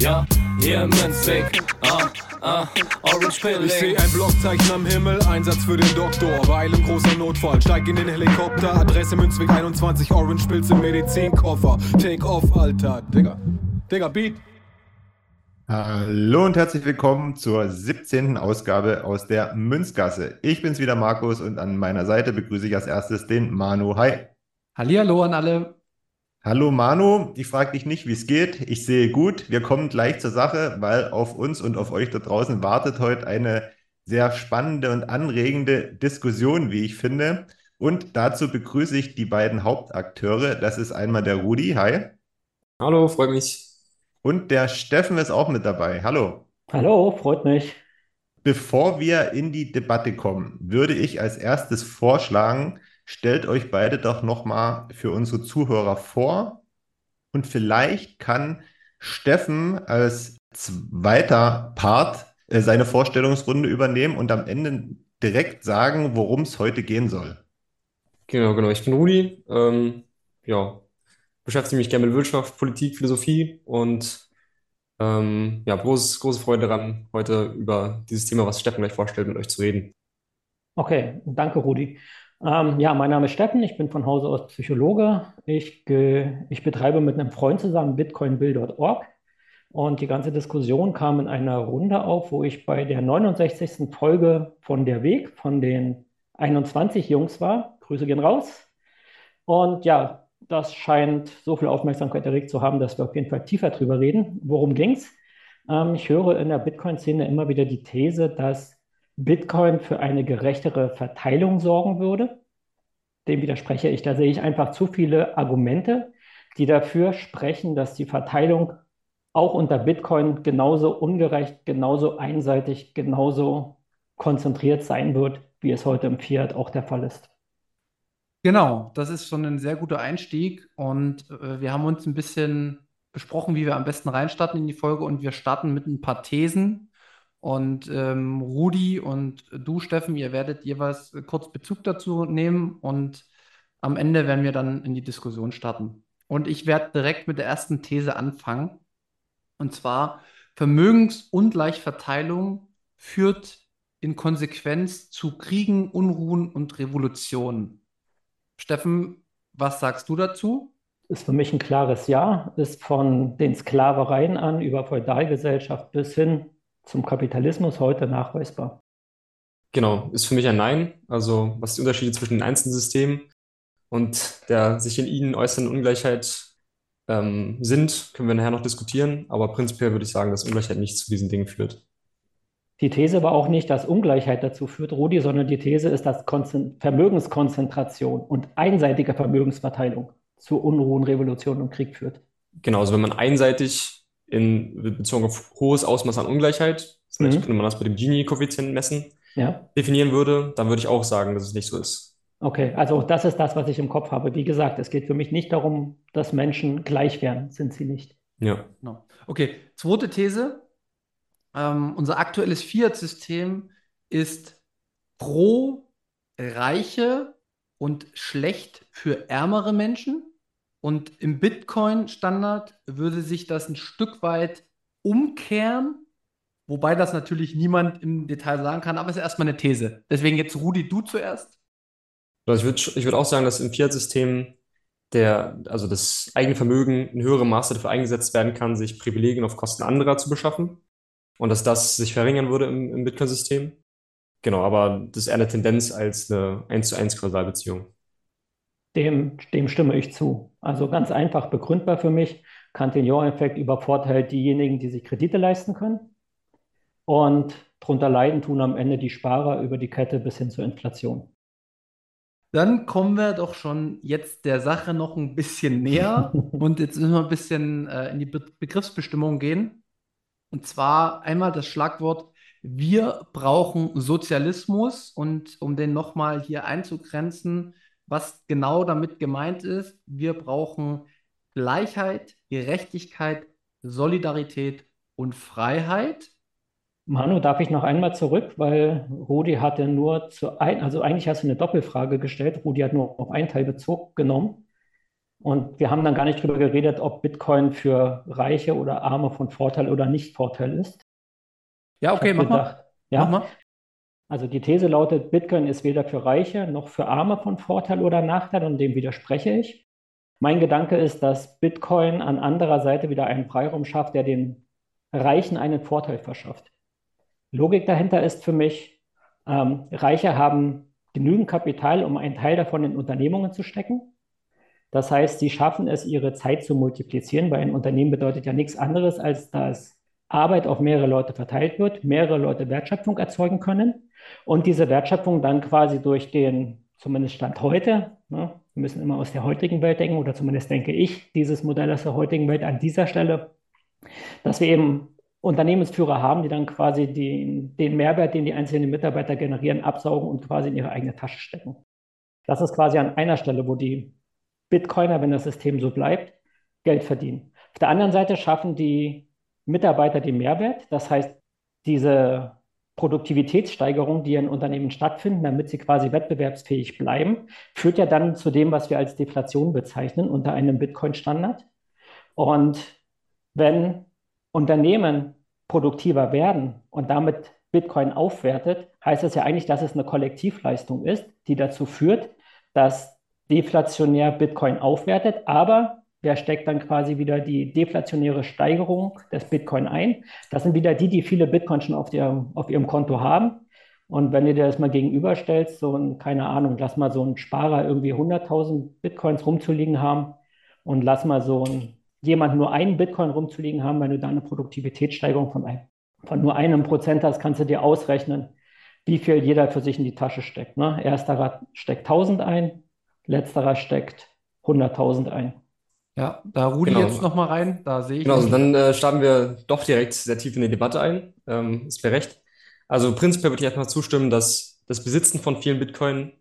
ja, hier im Münzweg, ah, ah, Orange Ich Pilling. sehe ein Blockzeichen am Himmel, Einsatz für den Doktor. Weil im großer Notfall, steig in den Helikopter. Adresse Münzweg 21, Orange Pilz im Medizinkoffer. Take off, Alter. Digga. Digga, Beat. Hallo und herzlich willkommen zur 17. Ausgabe aus der Münzgasse. Ich bin's wieder, Markus, und an meiner Seite begrüße ich als erstes den Manu. Hi. Hallihallo an alle. Hallo Manu, ich frage dich nicht, wie es geht. Ich sehe gut. Wir kommen gleich zur Sache, weil auf uns und auf euch da draußen wartet heute eine sehr spannende und anregende Diskussion, wie ich finde. Und dazu begrüße ich die beiden Hauptakteure. Das ist einmal der Rudi. Hi. Hallo, freut mich. Und der Steffen ist auch mit dabei. Hallo. Hallo, freut mich. Bevor wir in die Debatte kommen, würde ich als erstes vorschlagen, stellt euch beide doch nochmal für unsere Zuhörer vor und vielleicht kann Steffen als zweiter Part äh, seine Vorstellungsrunde übernehmen und am Ende direkt sagen, worum es heute gehen soll. Genau, genau. Ich bin Rudi. Ähm, ja, beschäftige mich gerne mit Wirtschaft, Politik, Philosophie und ähm, ja, großes, große Freude daran, heute über dieses Thema, was Steffen gleich vorstellt, mit euch zu reden. Okay, danke, Rudi. Ähm, ja, mein Name ist Steffen, ich bin von Hause aus Psychologe. Ich, ich betreibe mit einem Freund zusammen bitcoinbill.org und die ganze Diskussion kam in einer Runde auf, wo ich bei der 69. Folge von Der Weg von den 21 Jungs war. Grüße gehen raus. Und ja, das scheint so viel Aufmerksamkeit erregt zu haben, dass wir auf jeden Fall tiefer drüber reden. Worum ging's? Ähm, ich höre in der Bitcoin-Szene immer wieder die These, dass Bitcoin für eine gerechtere Verteilung sorgen würde. Dem widerspreche ich. Da sehe ich einfach zu viele Argumente, die dafür sprechen, dass die Verteilung auch unter Bitcoin genauso ungerecht, genauso einseitig, genauso konzentriert sein wird, wie es heute im Fiat auch der Fall ist. Genau, das ist schon ein sehr guter Einstieg und äh, wir haben uns ein bisschen besprochen, wie wir am besten reinstarten in die Folge und wir starten mit ein paar Thesen und ähm, Rudi und du, Steffen, ihr werdet jeweils äh, kurz Bezug dazu nehmen und am Ende werden wir dann in die Diskussion starten. Und ich werde direkt mit der ersten These anfangen und zwar Vermögensungleichverteilung führt in Konsequenz zu Kriegen, Unruhen und Revolutionen. Steffen, was sagst du dazu? Ist für mich ein klares Ja, ist von den Sklavereien an über Feudalgesellschaft bis hin zum Kapitalismus heute nachweisbar. Genau, ist für mich ein Nein. Also, was die Unterschiede zwischen den einzelnen Systemen und der sich in ihnen äußernden Ungleichheit ähm, sind, können wir nachher noch diskutieren. Aber prinzipiell würde ich sagen, dass Ungleichheit nicht zu diesen Dingen führt. Die These war auch nicht, dass Ungleichheit dazu führt, Rudi, sondern die These ist, dass Konzen Vermögenskonzentration und einseitige Vermögensverteilung zu Unruhen, Revolution und Krieg führt. Genau, also wenn man einseitig in Beziehung auf hohes Ausmaß an Ungleichheit, vielleicht Mhm. könnte man das mit dem Gini-Koeffizienten messen, Ja, definieren würde, dann würde ich auch sagen, dass es nicht so ist. okay. Also das ist das, was ich im Kopf habe. Wie gesagt, es geht für mich nicht darum, dass Menschen gleich wären. Sind sie nicht. Ja. Genau. Okay, zweite These. Ähm, unser aktuelles Fiat-System ist pro reiche und schlecht für ärmere Menschen. Und im Bitcoin-Standard würde sich das ein Stück weit umkehren, wobei das natürlich niemand im Detail sagen kann, aber es ist erstmal eine These. Deswegen jetzt Rudi, du zuerst. Also ich würde ich würd auch sagen, dass im Fiat-System der, also das eigene Vermögen in höherem Maße dafür eingesetzt werden kann, sich Privilegien auf Kosten anderer zu beschaffen und dass das sich verringern würde im, im Bitcoin-System. Genau, aber das ist eher eine Tendenz als eine 1 zu 1 Kausalbeziehung. Dem, dem stimme ich zu. Also ganz einfach begründbar für mich. Cantillon-Effekt übervorteilt diejenigen, die sich Kredite leisten können. Und darunter leiden tun am Ende die Sparer über die Kette bis hin zur Inflation. Dann kommen wir doch schon jetzt der Sache noch ein bisschen näher und jetzt müssen wir ein bisschen äh, in die Be Begriffsbestimmung gehen. Und zwar einmal das Schlagwort, wir brauchen Sozialismus und um den nochmal hier einzugrenzen, was genau damit gemeint ist, wir brauchen Gleichheit, Gerechtigkeit, Solidarität und Freiheit. Manu, darf ich noch einmal zurück, weil Rudi hatte nur zu ein, also eigentlich hast du eine Doppelfrage gestellt. Rudi hat nur auf einen Teil Bezug genommen. Und wir haben dann gar nicht drüber geredet, ob Bitcoin für Reiche oder Arme von Vorteil oder nicht Vorteil ist. Ja, okay, mach gedacht, mal. Ja, Mach mal. Also die These lautet, Bitcoin ist weder für Reiche noch für Arme von Vorteil oder Nachteil und dem widerspreche ich. Mein Gedanke ist, dass Bitcoin an anderer Seite wieder einen Freiraum schafft, der den Reichen einen Vorteil verschafft. Logik dahinter ist für mich, ähm, Reiche haben genügend Kapital, um einen Teil davon in Unternehmungen zu stecken. Das heißt, sie schaffen es, ihre Zeit zu multiplizieren, weil ein Unternehmen bedeutet ja nichts anderes, als dass Arbeit auf mehrere Leute verteilt wird, mehrere Leute Wertschöpfung erzeugen können und diese Wertschöpfung dann quasi durch den, zumindest Stand heute, ne, wir müssen immer aus der heutigen Welt denken, oder zumindest denke ich dieses Modell aus der heutigen Welt an dieser Stelle, dass wir eben Unternehmensführer haben, die dann quasi den, den Mehrwert, den die einzelnen Mitarbeiter generieren, absaugen und quasi in ihre eigene Tasche stecken. Das ist quasi an einer Stelle, wo die Bitcoiner, wenn das System so bleibt, Geld verdienen. Auf der anderen Seite schaffen die Mitarbeiter den Mehrwert. Das heißt, diese Produktivitätssteigerung, die in Unternehmen stattfinden, damit sie quasi wettbewerbsfähig bleiben, führt ja dann zu dem, was wir als Deflation bezeichnen unter einem Bitcoin-Standard. Und wenn Unternehmen produktiver werden und damit Bitcoin aufwertet, heißt das ja eigentlich, dass es eine Kollektivleistung ist, die dazu führt, dass deflationär Bitcoin aufwertet, aber wer steckt dann quasi wieder die deflationäre Steigerung des Bitcoin ein? Das sind wieder die, die viele Bitcoin schon auf ihrem, auf ihrem Konto haben. Und wenn du dir das mal gegenüberstellst, so ein, keine Ahnung, lass mal so ein Sparer irgendwie 100.000 Bitcoins rumzuliegen haben und lass mal so ein jemand nur einen Bitcoin rumzuliegen haben, wenn du da eine Produktivitätssteigerung von, ein, von nur einem Prozent hast, kannst du dir ausrechnen, wie viel jeder für sich in die Tasche steckt. Ne? Ersterer steckt 1000 ein, letzterer steckt 100.000 ein. Ja, da Rudi Genau. jetzt nochmal rein, da sehe ich. Genau, also dann äh, starten wir doch direkt sehr tief in die Debatte ein. Ähm, ist mir recht. Also prinzipiell würde ich erstmal zustimmen, dass das Besitzen von vielen Bitcoin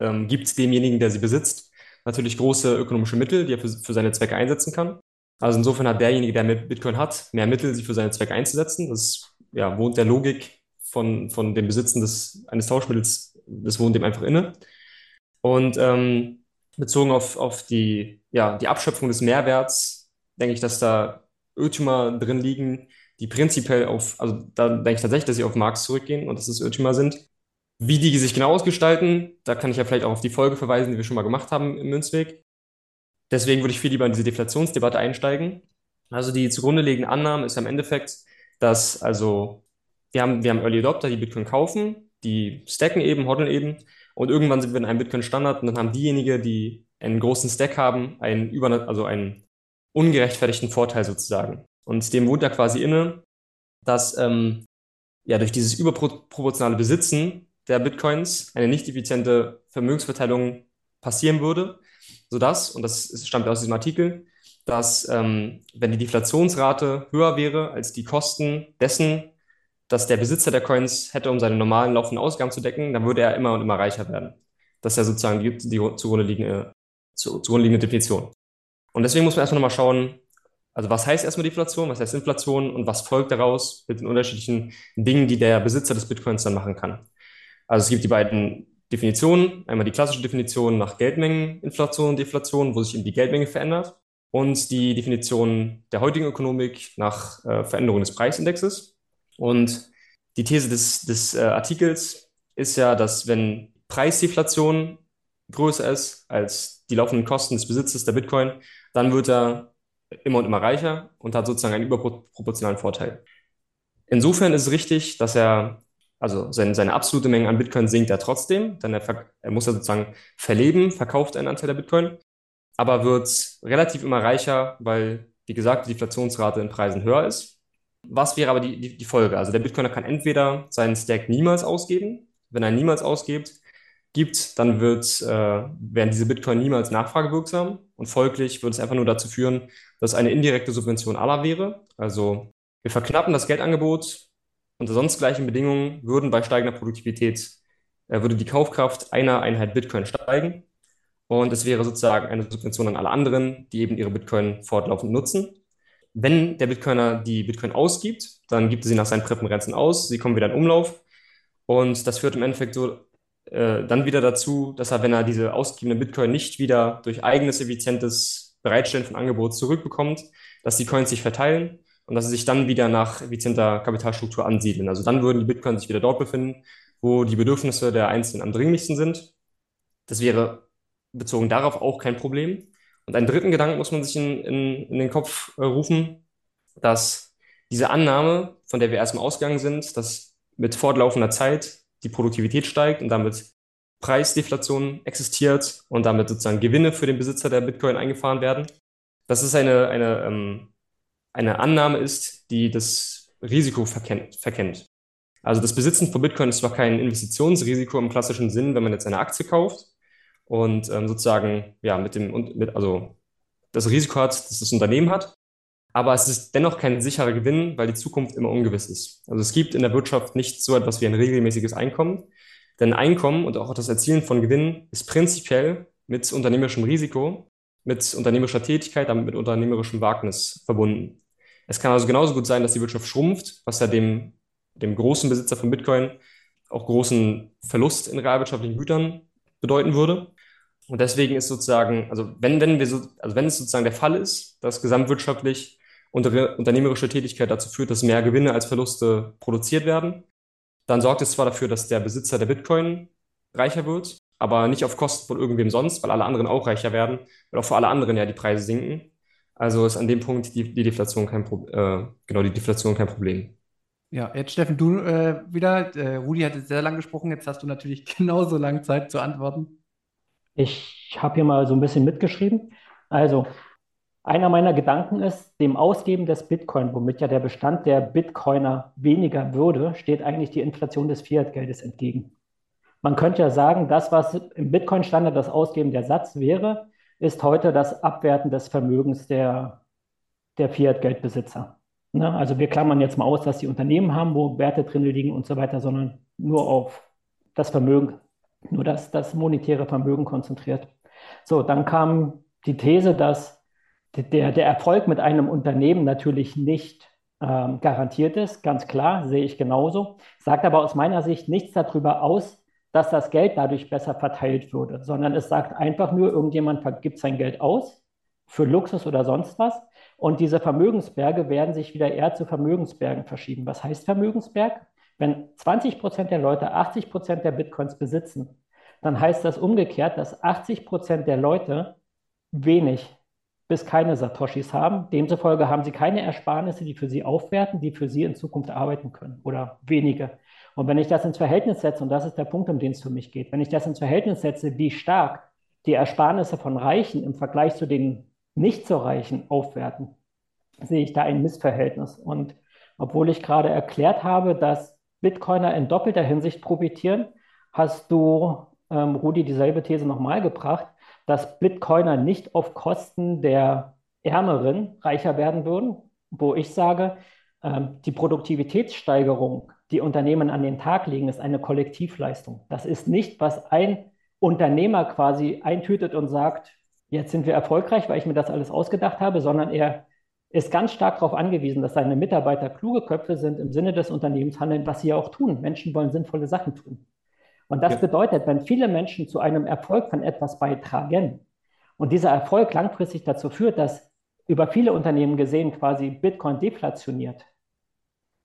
ähm, gibt demjenigen, der sie besitzt, natürlich große ökonomische Mittel, die er für, für seine Zwecke einsetzen kann. Also insofern hat derjenige, der mit Bitcoin hat, mehr Mittel, sie für seine Zwecke einzusetzen. Das ja, wohnt der Logik von, von dem Besitzen des, eines Tauschmittels, das wohnt dem einfach inne. Und ähm, bezogen auf, auf die, ja, die Abschöpfung des Mehrwerts, denke ich, dass da Irrtümer drin liegen, die prinzipiell auf, also da denke ich tatsächlich, dass sie auf Marx zurückgehen und dass es Irrtümer sind. Wie die sich genau ausgestalten, da kann ich ja vielleicht auch auf die Folge verweisen, die wir schon mal gemacht haben im Münzweg. Deswegen würde ich viel lieber in diese Deflationsdebatte einsteigen. Also die zugrunde liegende Annahme ist im Endeffekt, dass also wir haben, wir haben Early Adopter, die Bitcoin kaufen, die stacken eben, hoddeln eben und irgendwann sind wir in einem Bitcoin-Standard und dann haben diejenigen, die einen großen Stack haben, einen über, also einen ungerechtfertigten Vorteil sozusagen. Und dem wohnt ja quasi inne, dass ähm, ja durch dieses überproportionale Besitzen der Bitcoins eine nicht effiziente Vermögensverteilung passieren würde, sodass, und das stammt aus diesem Artikel, dass ähm, wenn die Deflationsrate höher wäre als die Kosten dessen, dass der Besitzer der Coins hätte, um seine normalen laufenden Ausgaben zu decken, dann würde er immer und immer reicher werden. Das ist ja sozusagen die, die zugrunde liegende, zu, zugrunde liegende Definition. Und deswegen muss man erstmal nochmal schauen, also was heißt erstmal Deflation, was heißt Inflation und was folgt daraus mit den unterschiedlichen Dingen, die der Besitzer des Bitcoins dann machen kann. Also es gibt die beiden Definitionen. Einmal die klassische Definition nach Geldmengeninflation und Deflation, wo sich eben die Geldmenge verändert. Und die Definition der heutigen Ökonomik nach äh, Veränderung des Preisindexes. Und die These des, des äh, Artikels ist ja, dass wenn Preisdeflation größer ist als die laufenden Kosten des Besitzes der Bitcoin, dann wird er immer und immer reicher und hat sozusagen einen überproportionalen Vorteil. Insofern ist es richtig, dass er, also seine, seine absolute Menge an Bitcoin sinkt er trotzdem, denn er, er muss ja sozusagen verleben, verkauft einen Anteil der Bitcoin, aber wird relativ immer reicher, weil, wie gesagt, die Deflationsrate in Preisen höher ist. Was wäre aber die, die, die Folge? Also der Bitcoiner kann entweder seinen Stack niemals ausgeben. Wenn er niemals ausgibt, gibt, dann wird, äh, werden diese Bitcoin niemals nachfragewirksam und folglich würde es einfach nur dazu führen, dass eine indirekte Subvention aller wäre. Also wir verknappen das Geldangebot unter sonst gleichen Bedingungen würden bei steigender Produktivität, äh, würde die Kaufkraft einer Einheit Bitcoin steigen und es wäre sozusagen eine Subvention an alle anderen, die eben ihre Bitcoin fortlaufend nutzen. Wenn der Bitcoiner die Bitcoin ausgibt, dann gibt er sie nach seinen Präferenzen aus, sie kommen wieder in Umlauf und das führt im Endeffekt so äh, dann wieder dazu, dass er, wenn er diese ausgegebene Bitcoin nicht wieder durch eigenes effizientes Bereitstellen von Angebot zurückbekommt, dass die Coins sich verteilen und dass sie sich dann wieder nach effizienter Kapitalstruktur ansiedeln. Also dann würden die Bitcoins sich wieder dort befinden, wo die Bedürfnisse der Einzelnen am dringlichsten sind. Das wäre bezogen darauf auch kein Problem. Und einen dritten Gedanken muss man sich in, in, in den Kopf äh, rufen, dass diese Annahme, von der wir erstmal ausgegangen sind, dass mit fortlaufender Zeit die Produktivität steigt und damit Preisdeflation existiert und damit sozusagen Gewinne für den Besitzer der Bitcoin eingefahren werden. Das ist eine, eine, ähm, eine Annahme ist, die das Risiko verkennt, verkennt. Also das Besitzen von Bitcoin ist zwar kein Investitionsrisiko im klassischen Sinn, wenn man jetzt eine Aktie kauft und ähm, sozusagen ja mit dem mit, also das Risiko hat, dass das Unternehmen hat, aber es ist dennoch kein sicherer Gewinn, weil die Zukunft immer ungewiss ist. Also es gibt in der Wirtschaft nicht so etwas wie ein regelmäßiges Einkommen, denn Einkommen und auch das Erzielen von Gewinn ist prinzipiell mit unternehmerischem Risiko, mit unternehmerischer Tätigkeit, damit mit unternehmerischem Wagnis verbunden. Es kann also genauso gut sein, dass die Wirtschaft schrumpft, was ja dem, dem großen Besitzer von Bitcoin auch großen Verlust in realwirtschaftlichen Gütern bedeuten würde. Und deswegen ist sozusagen, also wenn, wenn wir so, also wenn es sozusagen der Fall ist, dass gesamtwirtschaftlich unter, unternehmerische Tätigkeit dazu führt, dass mehr Gewinne als Verluste produziert werden, dann sorgt es zwar dafür, dass der Besitzer der Bitcoin reicher wird, aber nicht auf Kosten von irgendwem sonst, weil alle anderen auch reicher werden, weil auch für alle anderen ja die Preise sinken. Also ist an dem Punkt die, die Deflation kein Pro äh, genau die Deflation kein Problem. Ja, jetzt Steffen, du äh, wieder. Äh, Rudi hat jetzt sehr lang gesprochen, jetzt hast du natürlich genauso lange Zeit zu antworten. Ich habe hier mal so ein bisschen mitgeschrieben. Also, einer meiner Gedanken ist, dem Ausgeben des Bitcoin, womit ja der Bestand der Bitcoiner weniger würde, steht eigentlich die Inflation des Fiat-Geldes entgegen. Man könnte ja sagen, das, was im Bitcoin-Standard das Ausgeben der Satz wäre, ist heute das Abwerten des Vermögens der, der Fiat-Geldbesitzer. Ne? Also wir klammern jetzt mal aus, dass die Unternehmen haben, wo Werte drin liegen und so weiter, sondern nur auf das Vermögen, nur das, das monetäre Vermögen konzentriert. So, dann kam die These, dass der, der Erfolg mit einem Unternehmen natürlich nicht ähm, garantiert ist, ganz klar, sehe ich genauso, sagt aber aus meiner Sicht nichts darüber aus, dass das Geld dadurch besser verteilt würde, sondern es sagt einfach nur, irgendjemand gibt sein Geld aus für Luxus oder sonst was und diese Vermögensberge werden sich wieder eher zu Vermögensbergen verschieben. Was heißt Vermögensberg? Wenn 20 Prozent der Leute 80 Prozent der Bitcoins besitzen, dann heißt das umgekehrt, dass 80 Prozent der Leute wenig bis keine Satoshis haben. Demzufolge haben sie keine Ersparnisse, die für sie aufwerten, die für sie in Zukunft arbeiten können oder wenige. Und wenn ich das ins Verhältnis setze, und das ist der Punkt, um den es für mich geht, wenn ich das ins Verhältnis setze, wie stark die Ersparnisse von Reichen im Vergleich zu den nicht so Reichen aufwerten, sehe ich da ein Missverhältnis. Und obwohl ich gerade erklärt habe, dass Bitcoiner in doppelter Hinsicht profitieren, hast du, ähm, Rudi, dieselbe These nochmal gebracht dass Bitcoiner nicht auf Kosten der Ärmeren reicher werden würden, wo ich sage, ähm, die Produktivitätssteigerung, die Unternehmen an den Tag legen, ist eine Kollektivleistung. Das ist nicht, was ein Unternehmer quasi eintütet und sagt, jetzt sind wir erfolgreich, weil ich mir das alles ausgedacht habe, sondern er ist ganz stark darauf angewiesen, dass seine Mitarbeiter kluge Köpfe sind, im Sinne des Unternehmens handeln, was sie ja auch tun. Menschen wollen sinnvolle Sachen tun. Und das ja. bedeutet, wenn viele Menschen zu einem Erfolg von etwas beitragen und dieser Erfolg langfristig dazu führt, dass über viele Unternehmen gesehen quasi Bitcoin deflationiert,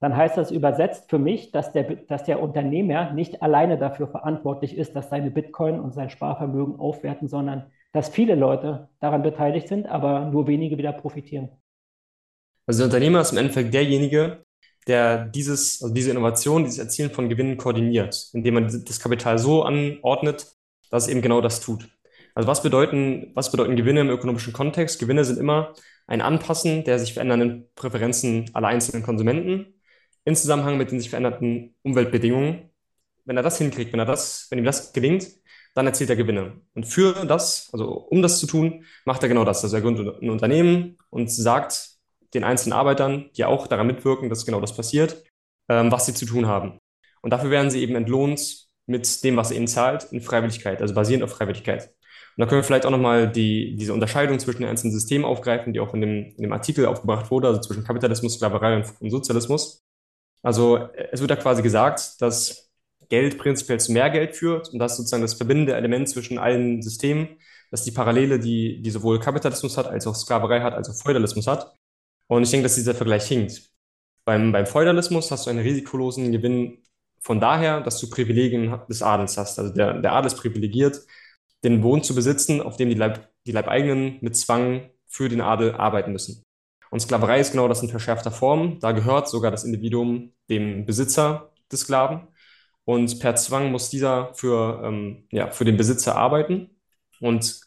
dann heißt das übersetzt für mich, dass der, dass der Unternehmer nicht alleine dafür verantwortlich ist, dass seine Bitcoin und sein Sparvermögen aufwerten, sondern dass viele Leute daran beteiligt sind, aber nur wenige wieder profitieren. Also der Unternehmer ist im Endeffekt derjenige, der dieses, also diese Innovation, dieses Erzielen von Gewinnen koordiniert, indem man das Kapital so anordnet, dass es eben genau das tut. Also was bedeuten, was bedeuten Gewinne im ökonomischen Kontext? Gewinne sind immer ein Anpassen der sich verändernden Präferenzen aller einzelnen Konsumenten in Zusammenhang mit den sich veränderten Umweltbedingungen. Wenn er das hinkriegt, wenn er das, wenn ihm das gelingt, dann erzielt er Gewinne. Und für das, also um das zu tun, macht er genau das. Also er gründet ein Unternehmen und sagt den einzelnen Arbeitern, die auch daran mitwirken, dass genau das passiert, ähm, was sie zu tun haben. Und dafür werden sie eben entlohnt mit dem, was er ihnen zahlt, in Freiwilligkeit, also basierend auf Freiwilligkeit. Und da können wir vielleicht auch nochmal die, diese Unterscheidung zwischen den einzelnen Systemen aufgreifen, die auch in dem, in dem Artikel aufgebracht wurde, also zwischen Kapitalismus, Sklaverei und, und Sozialismus. Also es wird da quasi gesagt, dass Geld prinzipiell zu mehr Geld führt und das sozusagen das verbindende Element zwischen allen Systemen, dass die Parallele, die, die sowohl Kapitalismus hat, als auch Sklaverei hat, als auch Feudalismus hat. Und ich denke, dass dieser Vergleich hinkt. Beim, beim Feudalismus hast du einen risikolosen Gewinn von daher, dass du Privilegien des Adels hast. Also der, der Adel ist privilegiert, den Wohn zu besitzen, auf dem die, Leib, die Leibeigenen mit Zwang für den Adel arbeiten müssen. Und Sklaverei ist genau das in verschärfter Form. Da gehört sogar das Individuum dem Besitzer des Sklaven. Und per Zwang muss dieser für, ähm, ja, für den Besitzer arbeiten. Und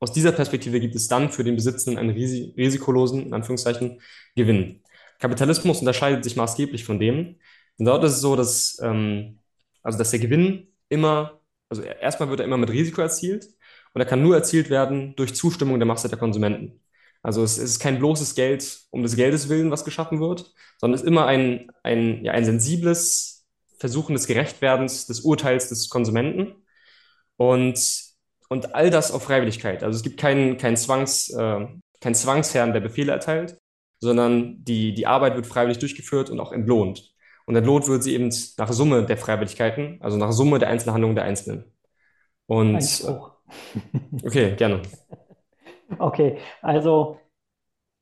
aus dieser Perspektive gibt es dann für den Besitzenden einen risikolosen, in Anführungszeichen, Gewinn. Kapitalismus unterscheidet sich maßgeblich von dem. Und dort ist es so, dass, ähm, also dass der Gewinn immer, also erstmal wird er immer mit Risiko erzielt und er kann nur erzielt werden durch Zustimmung der Masse der Konsumenten. Also es, es ist kein bloßes Geld um des Geldes willen, was geschaffen wird, sondern es ist immer ein, ein, ja, ein sensibles Versuchen des Gerechtwerdens des Urteils des Konsumenten. Und und all das auf Freiwilligkeit. Also es gibt keinen, keinen, Zwangs, äh, keinen Zwangsherrn, der Befehle erteilt, sondern die, die Arbeit wird freiwillig durchgeführt und auch entlohnt. Und entlohnt wird sie eben nach Summe der Freiwilligkeiten, also nach Summe der Einzelhandlungen der Einzelnen. Und okay, gerne. Okay, also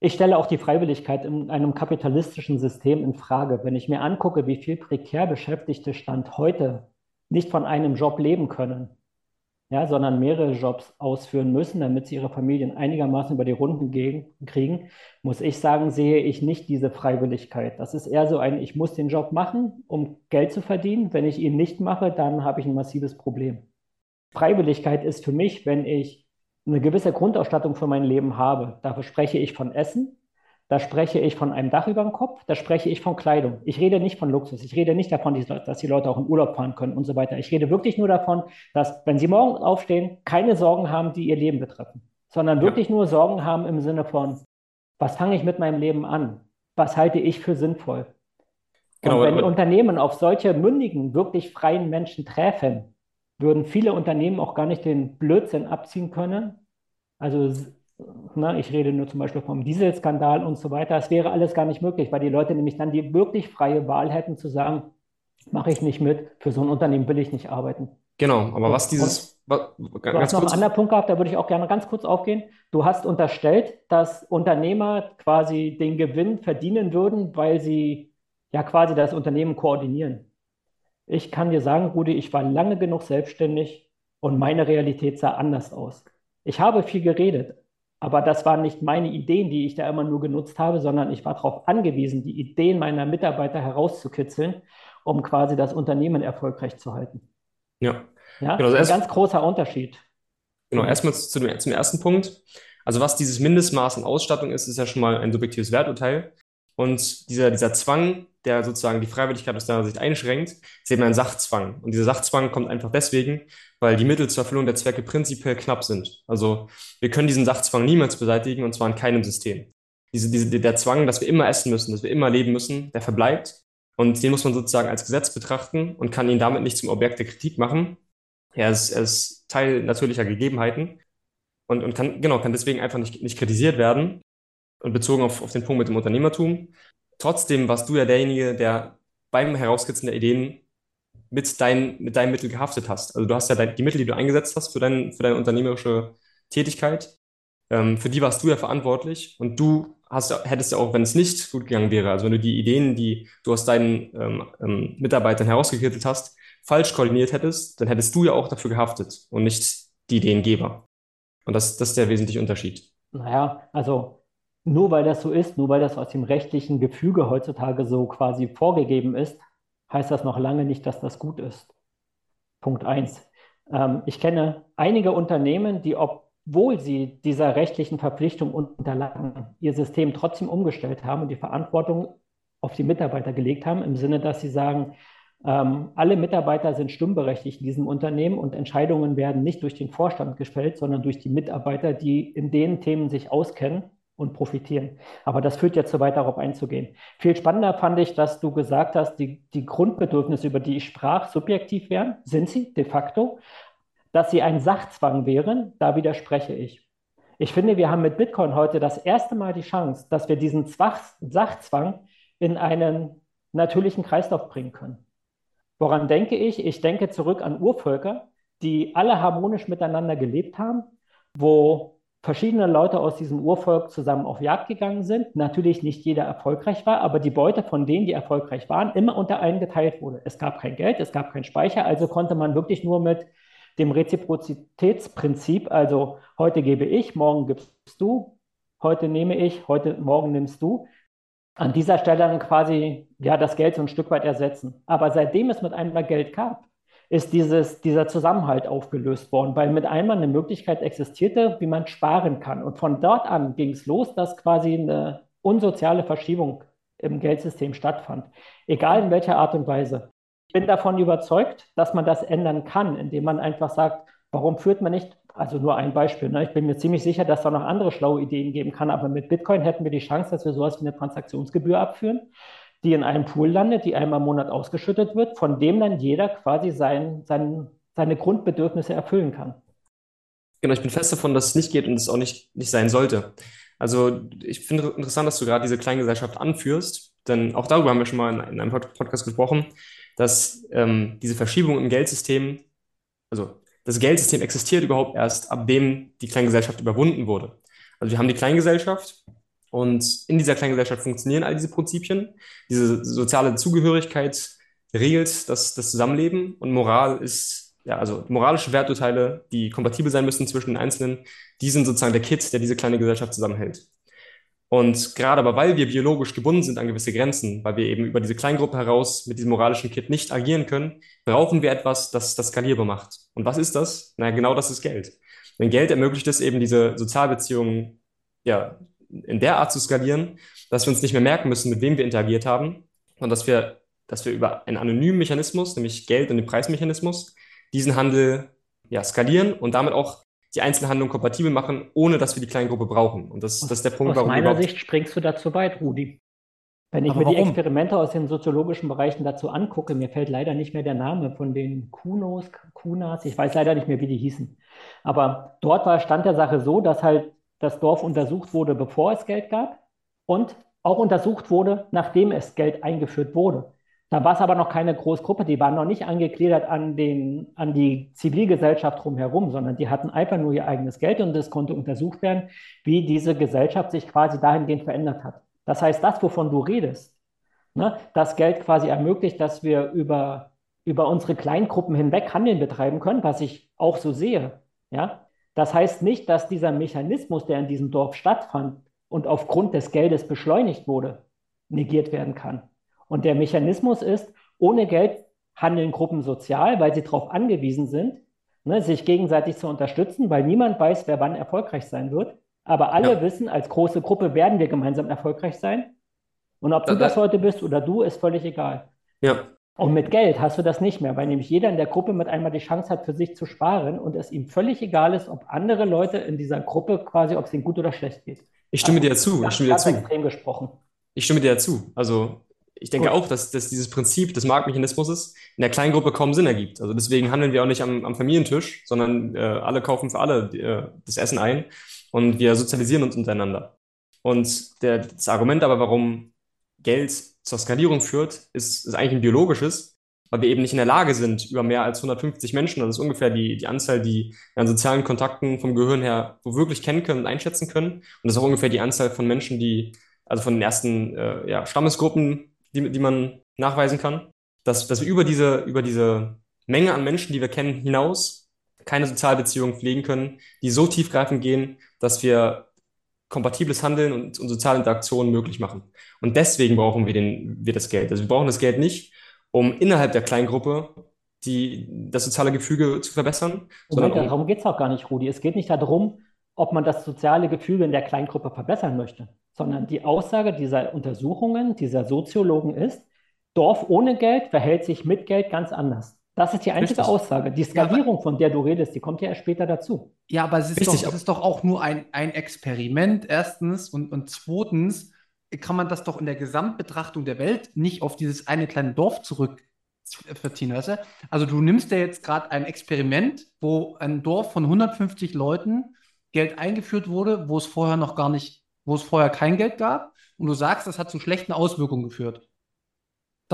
ich stelle auch die Freiwilligkeit in einem kapitalistischen System in Frage. Wenn ich mir angucke, wie viel prekär Beschäftigte Stand heute nicht von einem Job leben können, ja, sondern mehrere Jobs ausführen müssen, damit sie ihre Familien einigermaßen über die Runden gehen, kriegen, muss ich sagen, sehe ich nicht diese Freiwilligkeit. Das ist eher so ein, ich muss den Job machen, um Geld zu verdienen. Wenn ich ihn nicht mache, dann habe ich ein massives Problem. Freiwilligkeit ist für mich, wenn ich eine gewisse Grundausstattung für mein Leben habe. Dafür spreche ich von Essen, da spreche ich von einem Dach über dem Kopf, da spreche ich von Kleidung. Ich rede nicht von Luxus. Ich rede nicht davon, dass die Leute auch in Urlaub fahren können und so weiter. Ich rede wirklich nur davon, dass, wenn sie morgen aufstehen, keine Sorgen haben, die ihr Leben betreffen, sondern wirklich ja. nur Sorgen haben im Sinne von, was fange ich mit meinem Leben an? Was halte ich für sinnvoll? Genau, und wenn Unternehmen auf solche mündigen, wirklich freien Menschen treffen, würden viele Unternehmen auch gar nicht den Blödsinn abziehen können. Also Ne, ich rede nur zum Beispiel vom Dieselskandal und so weiter. Es wäre alles gar nicht möglich, weil die Leute nämlich dann die wirklich freie Wahl hätten zu sagen, mache ich nicht mit, für so ein Unternehmen will ich nicht arbeiten. Genau, aber was dieses. Was, du hast noch einen anderen Punkt gehabt, da würde ich auch gerne ganz kurz aufgehen. Du hast unterstellt, dass Unternehmer quasi den Gewinn verdienen würden, weil sie ja quasi das Unternehmen koordinieren. Ich kann dir sagen, Rudi, ich war lange genug selbstständig und meine Realität sah anders aus. Ich habe viel geredet, aber das waren nicht meine Ideen, die ich da immer nur genutzt habe, sondern ich war darauf angewiesen, die Ideen meiner Mitarbeiter herauszukitzeln, um quasi das Unternehmen erfolgreich zu halten. Ja, ja genau, also ein ganz großer Unterschied. Genau, erstmal zu dem, zum ersten Punkt. Also was dieses Mindestmaß an Ausstattung ist, ist ja schon mal ein subjektives Werturteil. Und dieser, dieser Zwang, der sozusagen die Freiwilligkeit aus deiner Sicht einschränkt, ist eben ein Sachzwang. Und dieser Sachzwang kommt einfach deswegen, weil die Mittel zur Erfüllung der Zwecke prinzipiell knapp sind. Also wir können diesen Sachzwang niemals beseitigen und zwar in keinem System. Diese, diese, der Zwang, dass wir immer essen müssen, dass wir immer leben müssen, der verbleibt. Und den muss man sozusagen als Gesetz betrachten und kann ihn damit nicht zum Objekt der Kritik machen. Er ist, er ist Teil natürlicher Gegebenheiten und, und kann, genau, kann deswegen einfach nicht, nicht kritisiert werden und bezogen auf, auf den Punkt mit dem Unternehmertum. Trotzdem warst du ja derjenige, der beim Herauskizzen der Ideen mit, dein, mit deinem Mittel gehaftet hast. Also du hast ja die Mittel, die du eingesetzt hast für, dein, für deine unternehmerische Tätigkeit, ähm, für die warst du ja verantwortlich und du hast, hättest ja auch, wenn es nicht gut gegangen wäre, also wenn du die Ideen, die du aus deinen ähm, ähm, Mitarbeitern herausgekittet hast, falsch koordiniert hättest, dann hättest du ja auch dafür gehaftet und nicht die Ideengeber. Und das, das ist der wesentliche Unterschied. Naja, also nur weil das so ist, nur weil das aus dem rechtlichen Gefüge heutzutage so quasi vorgegeben ist, heißt das noch lange nicht, dass das gut ist. Punkt eins. Ähm, ich kenne einige Unternehmen, die, obwohl sie dieser rechtlichen Verpflichtung unterlagen, ihr System trotzdem umgestellt haben und die Verantwortung auf die Mitarbeiter gelegt haben, im Sinne, dass sie sagen, ähm, alle Mitarbeiter sind stimmberechtigt in diesem Unternehmen und Entscheidungen werden nicht durch den Vorstand gefällt, sondern durch die Mitarbeiter, die in den Themen sich auskennen und profitieren. Aber das führt jetzt zu weit, darauf einzugehen. Viel spannender fand ich, dass du gesagt hast, die, die Grundbedürfnisse, über die ich sprach, subjektiv wären. Sind sie de facto? Dass sie ein Sachzwang wären, da widerspreche ich. Ich finde, wir haben mit Bitcoin heute das erste Mal die Chance, dass wir diesen Sachzwang in einen natürlichen Kreislauf bringen können. Woran denke ich? Ich denke zurück an Urvölker, die alle harmonisch miteinander gelebt haben, wo verschiedene Leute aus diesem Urvolk zusammen auf Jagd gegangen sind. Natürlich nicht jeder erfolgreich war, aber die Beute von denen, die erfolgreich waren, immer unter einen geteilt wurde. Es gab kein Geld, es gab keinen Speicher, also konnte man wirklich nur mit dem Reziprozitätsprinzip, also heute gebe ich, morgen gibst du, heute nehme ich, heute, morgen nimmst du, an dieser Stelle dann quasi ja, das Geld so ein Stück weit ersetzen. Aber seitdem es mit einmal Geld gab, ist dieses, dieser Zusammenhalt aufgelöst worden, weil mit einmal eine Möglichkeit existierte, wie man sparen kann. Und von dort an ging es los, dass quasi eine unsoziale Verschiebung im Geldsystem stattfand, egal in welcher Art und Weise. Ich bin davon überzeugt, dass man das ändern kann, indem man einfach sagt, warum führt man nicht also nur ein Beispiel. Ne? Ich bin mir ziemlich sicher, dass da noch andere schlaue Ideen geben kann, aber mit Bitcoin hätten wir die Chance, dass wir sowas wie eine Transaktionsgebühr abführen, die in einem Pool landet, die einmal im Monat ausgeschüttet wird, von dem dann jeder quasi sein, sein, seine Grundbedürfnisse erfüllen kann. Genau, ich bin fest davon, dass es nicht geht und es auch nicht, nicht sein sollte. Also ich finde interessant, dass du gerade diese Kleingesellschaft anführst, denn auch darüber haben wir schon mal in, in einem Podcast gesprochen, dass ähm, diese Verschiebung im Geldsystem, also das Geldsystem existiert überhaupt erst, ab dem die Kleingesellschaft überwunden wurde. Also wir haben die Kleingesellschaft und in dieser Kleingesellschaft funktionieren all diese Prinzipien. Diese soziale Zugehörigkeit regelt das, das Zusammenleben und Moral ist, ja, also moralische Werturteile, die kompatibel sein müssen zwischen den Einzelnen, die sind sozusagen der Kit, der diese kleine Gesellschaft zusammenhält. Und gerade aber, weil wir biologisch gebunden sind an gewisse Grenzen, weil wir eben über diese Kleingruppe heraus mit diesem moralischen Kit nicht agieren können, brauchen wir etwas, das das skalierbar macht. Und was ist das? Na, genau das ist Geld. Denn Geld ermöglicht es eben, diese Sozialbeziehungen ja, in der Art zu skalieren, dass wir uns nicht mehr merken müssen, mit wem wir interagiert haben, und dass wir, dass wir über einen anonymen Mechanismus, nämlich Geld und den Preismechanismus, diesen Handel ja, skalieren und damit auch die Einzelhandlung kompatibel machen, ohne dass wir die Kleingruppe brauchen. Und das, das ist der Punkt, aus warum. Aus meiner Sicht springst du dazu weit, Rudi. Wenn ich Aber mir warum? die Experimente aus den soziologischen Bereichen dazu angucke, mir fällt leider nicht mehr der Name von den Kunos, Kunas, ich weiß leider nicht mehr, wie die hießen. Aber dort war Stand der Sache so, dass halt das Dorf untersucht wurde, bevor es Geld gab und auch untersucht wurde, nachdem es Geld eingeführt wurde. Da war es aber noch keine Großgruppe, die waren noch nicht angegliedert an, den, an die Zivilgesellschaft drumherum, sondern die hatten einfach nur ihr eigenes Geld und es konnte untersucht werden, wie diese Gesellschaft sich quasi dahingehend verändert hat. Das heißt, das, wovon du redest, ne, das Geld quasi ermöglicht, dass wir über, über unsere Kleingruppen hinweg Handeln betreiben können, was ich auch so sehe. Ja? Das heißt nicht, dass dieser Mechanismus, der in diesem Dorf stattfand und aufgrund des Geldes beschleunigt wurde, negiert werden kann. Und der Mechanismus ist, ohne Geld handeln Gruppen sozial, weil sie darauf angewiesen sind, ne, sich gegenseitig zu unterstützen, weil niemand weiß, wer wann erfolgreich sein wird. Aber alle ja. wissen, als große Gruppe werden wir gemeinsam erfolgreich sein. Und ob du das, das heute bist oder du, ist völlig egal. Ja. Und mit Geld hast du das nicht mehr, weil nämlich jeder in der Gruppe mit einmal die Chance hat, für sich zu sparen und es ihm völlig egal ist, ob andere Leute in dieser Gruppe quasi, ob es ihnen gut oder schlecht geht. Ich stimme also, dir zu. Ich stimme dir zu. extrem gesprochen. Ich stimme dir zu. Also ich denke Gut. auch, dass, dass dieses Prinzip des Marktmechanismus in der Kleingruppe kaum Sinn ergibt. Also deswegen handeln wir auch nicht am, am Familientisch, sondern äh, alle kaufen für alle äh, das Essen ein und wir sozialisieren uns untereinander. Und der, das Argument aber, warum Geld zur Skalierung führt, ist, ist eigentlich ein biologisches. weil wir eben nicht in der Lage sind, über mehr als 150 Menschen, das ist ungefähr die, die Anzahl, die wir an sozialen Kontakten vom Gehirn her wirklich kennen können und einschätzen können. Und das ist auch ungefähr die Anzahl von Menschen, die, also von den ersten äh, ja, Stammesgruppen, die, die man nachweisen kann, dass, dass wir über diese, über diese Menge an Menschen, die wir kennen, hinaus keine Sozialbeziehungen pflegen können, die so tiefgreifend gehen, dass wir kompatibles Handeln und, und soziale Interaktionen möglich machen. Und deswegen brauchen wir, den, wir das Geld. Also wir brauchen das Geld nicht, um innerhalb der Kleingruppe die, das soziale Gefüge zu verbessern. Moment, um, darum geht es auch gar nicht, Rudi. Es geht nicht darum, ob man das soziale Gefüge in der Kleingruppe verbessern möchte, sondern die Aussage dieser Untersuchungen, dieser Soziologen ist, Dorf ohne Geld verhält sich mit Geld ganz anders. Das ist die einzige Richtig. Aussage. Die Skalierung, ja, von der du redest, die kommt ja erst später dazu. Ja, aber es ist, Richtig, doch, es ist doch auch nur ein, ein Experiment, erstens. Und, und zweitens kann man das doch in der Gesamtbetrachtung der Welt nicht auf dieses eine kleine Dorf zurück verziehen, weißt du? Also du nimmst ja jetzt gerade ein Experiment, wo ein Dorf von 150 Leuten Geld eingeführt wurde, wo es vorher noch gar nicht, wo es vorher kein Geld gab, und du sagst, das hat zu schlechten Auswirkungen geführt.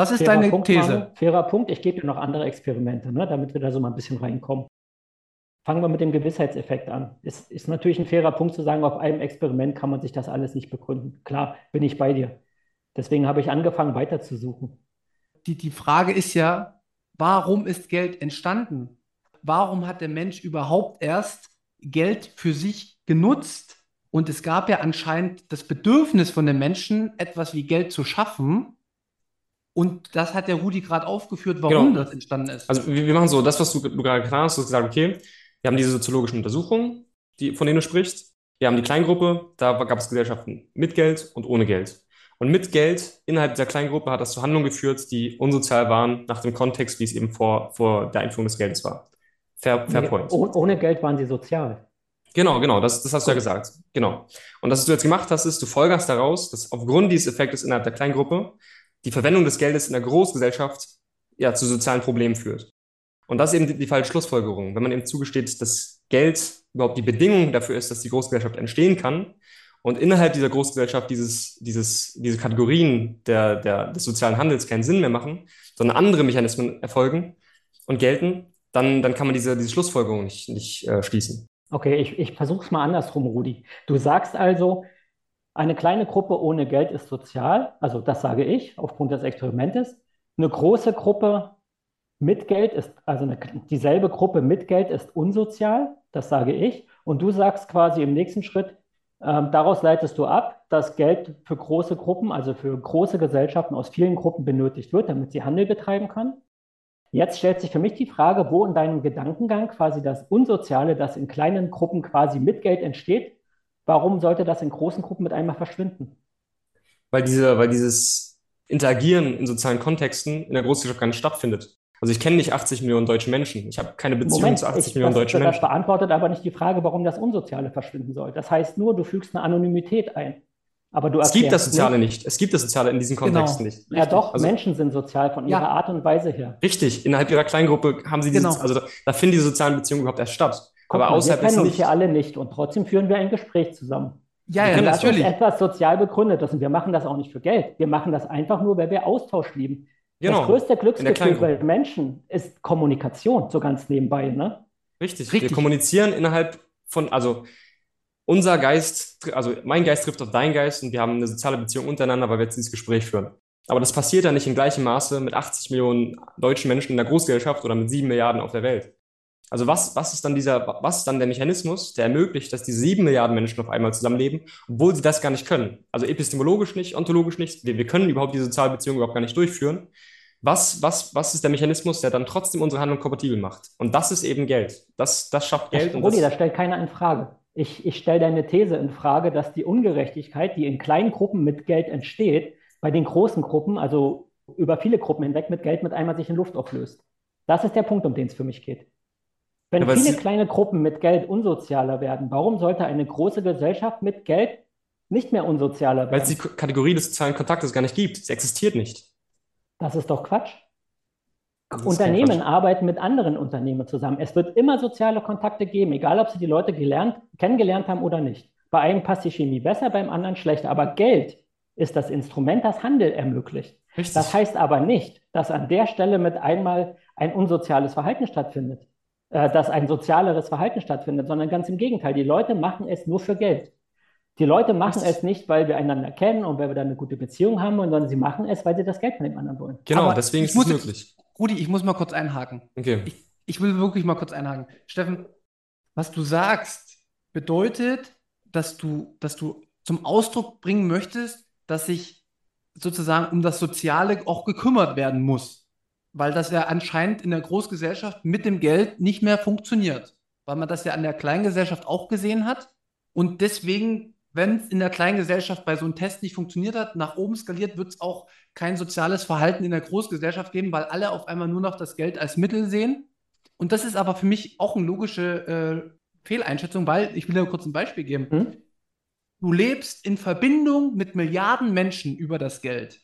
Das ist fairer deine Punkt, These. Manu, fairer Punkt. Ich gebe dir noch andere Experimente, ne, damit wir da so mal ein bisschen reinkommen. Fangen wir mit dem Gewissheitseffekt an. Es ist natürlich ein fairer Punkt zu sagen, auf einem Experiment kann man sich das alles nicht begründen. Klar, bin ich bei dir. Deswegen habe ich angefangen, weiterzusuchen. Die, die Frage ist ja, warum ist Geld entstanden? Warum hat der Mensch überhaupt erst Geld für sich genutzt? Und es gab ja anscheinend das Bedürfnis von den Menschen, etwas wie Geld zu schaffen. Und das hat der Rudi gerade aufgeführt, warum genau. das entstanden ist. Also wir, wir, machen so, das, was du, du gerade getan hast, du hast gesagt, okay, wir haben diese soziologischen Untersuchungen, die, von denen du sprichst. Wir haben die Kleingruppe, da gab es Gesellschaften mit Geld und ohne Geld. Und mit Geld innerhalb dieser Kleingruppe hat das zu Handlungen geführt, die unsozial waren, nach dem Kontext, wie es eben vor, vor der Einführung des Geldes war. Fair, fair nee, point. Ohne Geld waren sie sozial. Genau, genau, das, das hast du ja gesagt. Genau. Und das, was du jetzt gemacht hast, ist, du folgerst daraus, dass aufgrund dieses Effektes innerhalb der Kleingruppe die Verwendung des Geldes in der Großgesellschaft ja zu sozialen Problemen führt. Und das ist eben die, die falsche Schlussfolgerung. Wenn man eben zugesteht, dass Geld überhaupt die Bedingung dafür ist, dass die Großgesellschaft entstehen kann und innerhalb dieser Großgesellschaft dieses, dieses, diese Kategorien der, der, des sozialen Handels keinen Sinn mehr machen, sondern andere Mechanismen erfolgen und gelten, dann, dann kann man diese, diese Schlussfolgerung nicht, nicht äh, schließen. Okay, ich, ich versuche es mal andersrum, Rudi. Du sagst also, eine kleine Gruppe ohne Geld ist sozial, also das sage ich aufgrund des Experimentes. Eine große Gruppe mit Geld ist, also eine, dieselbe Gruppe mit Geld ist unsozial, das sage ich. Und du sagst quasi im nächsten Schritt, ähm, daraus leitest du ab, dass Geld für große Gruppen, also für große Gesellschaften aus vielen Gruppen benötigt wird, damit sie Handel betreiben können. Jetzt stellt sich für mich die Frage, wo in deinem Gedankengang quasi das Unsoziale, das in kleinen Gruppen quasi mit Geld entsteht, Warum sollte das in großen Gruppen mit einmal verschwinden? Weil, diese, weil dieses Interagieren in sozialen Kontexten in der Großgesellschaft gar nicht stattfindet. Also ich kenne nicht 80 Millionen deutsche Menschen. Ich habe keine Beziehung Moment, zu 80 ich, Millionen deutschen Menschen. Das beantwortet aber nicht die Frage, warum das Unsoziale verschwinden soll. Das heißt nur, du fügst eine Anonymität ein. Aber du es gibt das Soziale nicht. nicht. Es gibt das Soziale in diesen genau. Kontexten genau. nicht. Richtig. Ja doch, also, Menschen sind sozial von ihrer ja. Art und Weise her. Richtig, innerhalb ihrer Kleingruppe haben sie genau. also da, da finden diese sozialen Beziehungen überhaupt erst statt. Guck aber mal, außerhalb wir kennen uns hier alle nicht und trotzdem führen wir ein Gespräch zusammen. Ja, ja, das natürlich. ist etwas sozial begründetes und wir machen das auch nicht für Geld. Wir machen das einfach nur, weil wir Austausch lieben. Genau. Das größte Glücksgefühl bei Menschen ist Kommunikation, so ganz nebenbei, ne? Richtig. Richtig. Wir kommunizieren innerhalb von, also unser Geist, also mein Geist trifft auf deinen Geist und wir haben eine soziale Beziehung untereinander, weil wir jetzt dieses Gespräch führen. Aber das passiert ja nicht in gleichem Maße mit 80 Millionen deutschen Menschen in der Großgesellschaft oder mit 7 Milliarden auf der Welt. Also was, was ist dann dieser, was ist dann der Mechanismus, der ermöglicht, dass die sieben Milliarden Menschen auf einmal zusammenleben, obwohl sie das gar nicht können? Also epistemologisch nicht, ontologisch nicht. Wir, wir können überhaupt diese Sozialbeziehung überhaupt gar nicht durchführen. Was, was, was ist der Mechanismus, der dann trotzdem unsere Handlung kompatibel macht? Und das ist eben Geld. Das, das schafft Geld. Das, Rudi, das stellt keiner in Frage. Ich, ich stelle deine These in Frage, dass die Ungerechtigkeit, die in kleinen Gruppen mit Geld entsteht, bei den großen Gruppen, also über viele Gruppen hinweg, mit Geld mit einmal sich in Luft auflöst. Das ist der Punkt, um den es für mich geht. Wenn ja, viele kleine Gruppen mit Geld unsozialer werden, warum sollte eine große Gesellschaft mit Geld nicht mehr unsozialer werden? Weil es die Kategorie des sozialen Kontaktes gar nicht gibt. Sie existiert nicht. Das ist doch Quatsch. Unternehmen Quatsch. arbeiten mit anderen Unternehmen zusammen. Es wird immer soziale Kontakte geben, egal ob sie die Leute gelernt, kennengelernt haben oder nicht. Bei einem passt die Chemie besser, beim anderen schlechter. Aber Geld ist das Instrument, das Handel ermöglicht. Richtig. Das heißt aber nicht, dass an der Stelle mit einmal ein unsoziales Verhalten stattfindet, dass ein sozialeres Verhalten stattfindet, sondern ganz im Gegenteil. Die Leute machen es nur für Geld. Die Leute machen es nicht, weil wir einander kennen und weil wir da eine gute Beziehung haben, sondern sie machen es, weil sie das Geld von dem anderen wollen. Genau, Aber deswegen ist es möglich. Rudi, ich muss mal kurz einhaken. Okay. Ich, ich will wirklich mal kurz einhaken. Steffen, was du sagst, bedeutet, dass du, dass du zum Ausdruck bringen möchtest, dass sich sozusagen um das Soziale auch gekümmert werden muss. Weil das ja anscheinend in der Großgesellschaft mit dem Geld nicht mehr funktioniert. Weil man das ja an der Kleingesellschaft auch gesehen hat. Und deswegen, wenn es in der Kleingesellschaft bei so einem Test nicht funktioniert hat, nach oben skaliert, wird es auch kein soziales Verhalten in der Großgesellschaft geben, weil alle auf einmal nur noch das Geld als Mittel sehen. Und das ist aber für mich auch eine logische äh, Fehleinschätzung, weil ich will dir kurz ein Beispiel geben. Hm? Du lebst in Verbindung mit Milliarden Menschen über das Geld.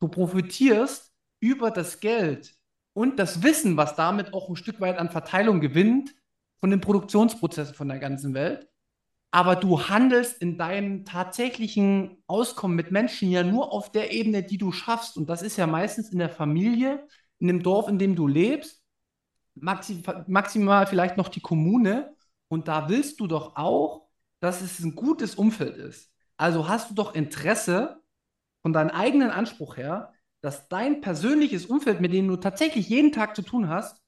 Du profitierst über das Geld und das Wissen, was damit auch ein Stück weit an Verteilung gewinnt, von den Produktionsprozessen von der ganzen Welt. Aber du handelst in deinem tatsächlichen Auskommen mit Menschen ja nur auf der Ebene, die du schaffst. Und das ist ja meistens in der Familie, in dem Dorf, in dem du lebst, maxi maximal vielleicht noch die Kommune. Und da willst du doch auch, dass es ein gutes Umfeld ist. Also hast du doch Interesse von deinem eigenen Anspruch her, dass dein persönliches Umfeld, mit dem du tatsächlich jeden Tag zu tun hast,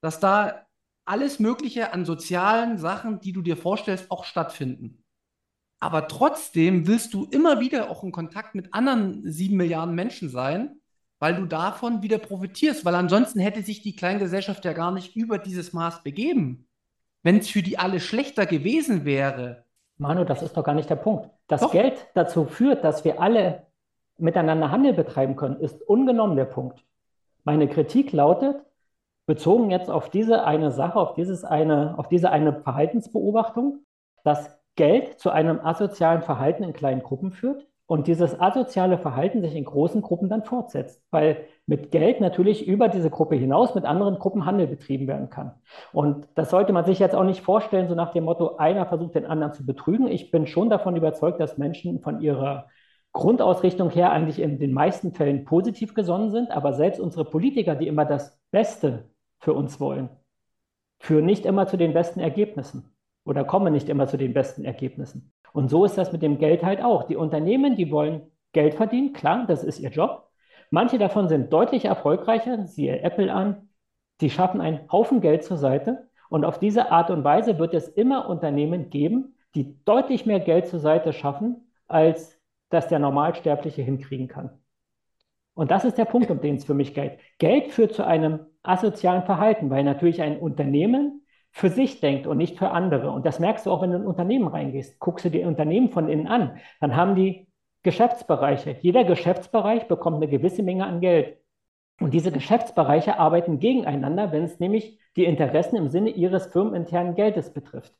dass da alles Mögliche an sozialen Sachen, die du dir vorstellst, auch stattfinden. Aber trotzdem willst du immer wieder auch in Kontakt mit anderen sieben Milliarden Menschen sein, weil du davon wieder profitierst, weil ansonsten hätte sich die Kleingesellschaft ja gar nicht über dieses Maß begeben. Wenn es für die alle schlechter gewesen wäre, Manu, das ist doch gar nicht der Punkt. Das Doch. Geld dazu führt, dass wir alle miteinander Handel betreiben können, ist ungenommen der Punkt. Meine Kritik lautet, bezogen jetzt auf diese eine Sache, auf dieses eine, auf diese eine Verhaltensbeobachtung, dass Geld zu einem asozialen Verhalten in kleinen Gruppen führt und dieses asoziale Verhalten sich in großen Gruppen dann fortsetzt, weil mit Geld natürlich über diese Gruppe hinaus mit anderen Gruppen Handel betrieben werden kann. Und das sollte man sich jetzt auch nicht vorstellen, so nach dem Motto, einer versucht den anderen zu betrügen. Ich bin schon davon überzeugt, dass Menschen von ihrer Grundausrichtung her eigentlich in den meisten Fällen positiv gesonnen sind, aber selbst unsere Politiker, die immer das Beste für uns wollen, führen nicht immer zu den besten Ergebnissen oder kommen nicht immer zu den besten Ergebnissen. Und so ist das mit dem Geld halt auch. Die Unternehmen, die wollen Geld verdienen, klar, das ist ihr Job. Manche davon sind deutlich erfolgreicher, siehe Apple an, die schaffen einen Haufen Geld zur Seite und auf diese Art und Weise wird es immer Unternehmen geben, die deutlich mehr Geld zur Seite schaffen, als das der Normalsterbliche hinkriegen kann. Und das ist der Punkt, um den es für mich geht. Geld führt zu einem asozialen Verhalten, weil natürlich ein Unternehmen für sich denkt und nicht für andere. Und das merkst du auch, wenn du in ein Unternehmen reingehst. Guckst du dir Unternehmen von innen an, dann haben die Geschäftsbereiche. Jeder Geschäftsbereich bekommt eine gewisse Menge an Geld. Und diese Geschäftsbereiche arbeiten gegeneinander, wenn es nämlich die Interessen im Sinne ihres firmeninternen Geldes betrifft.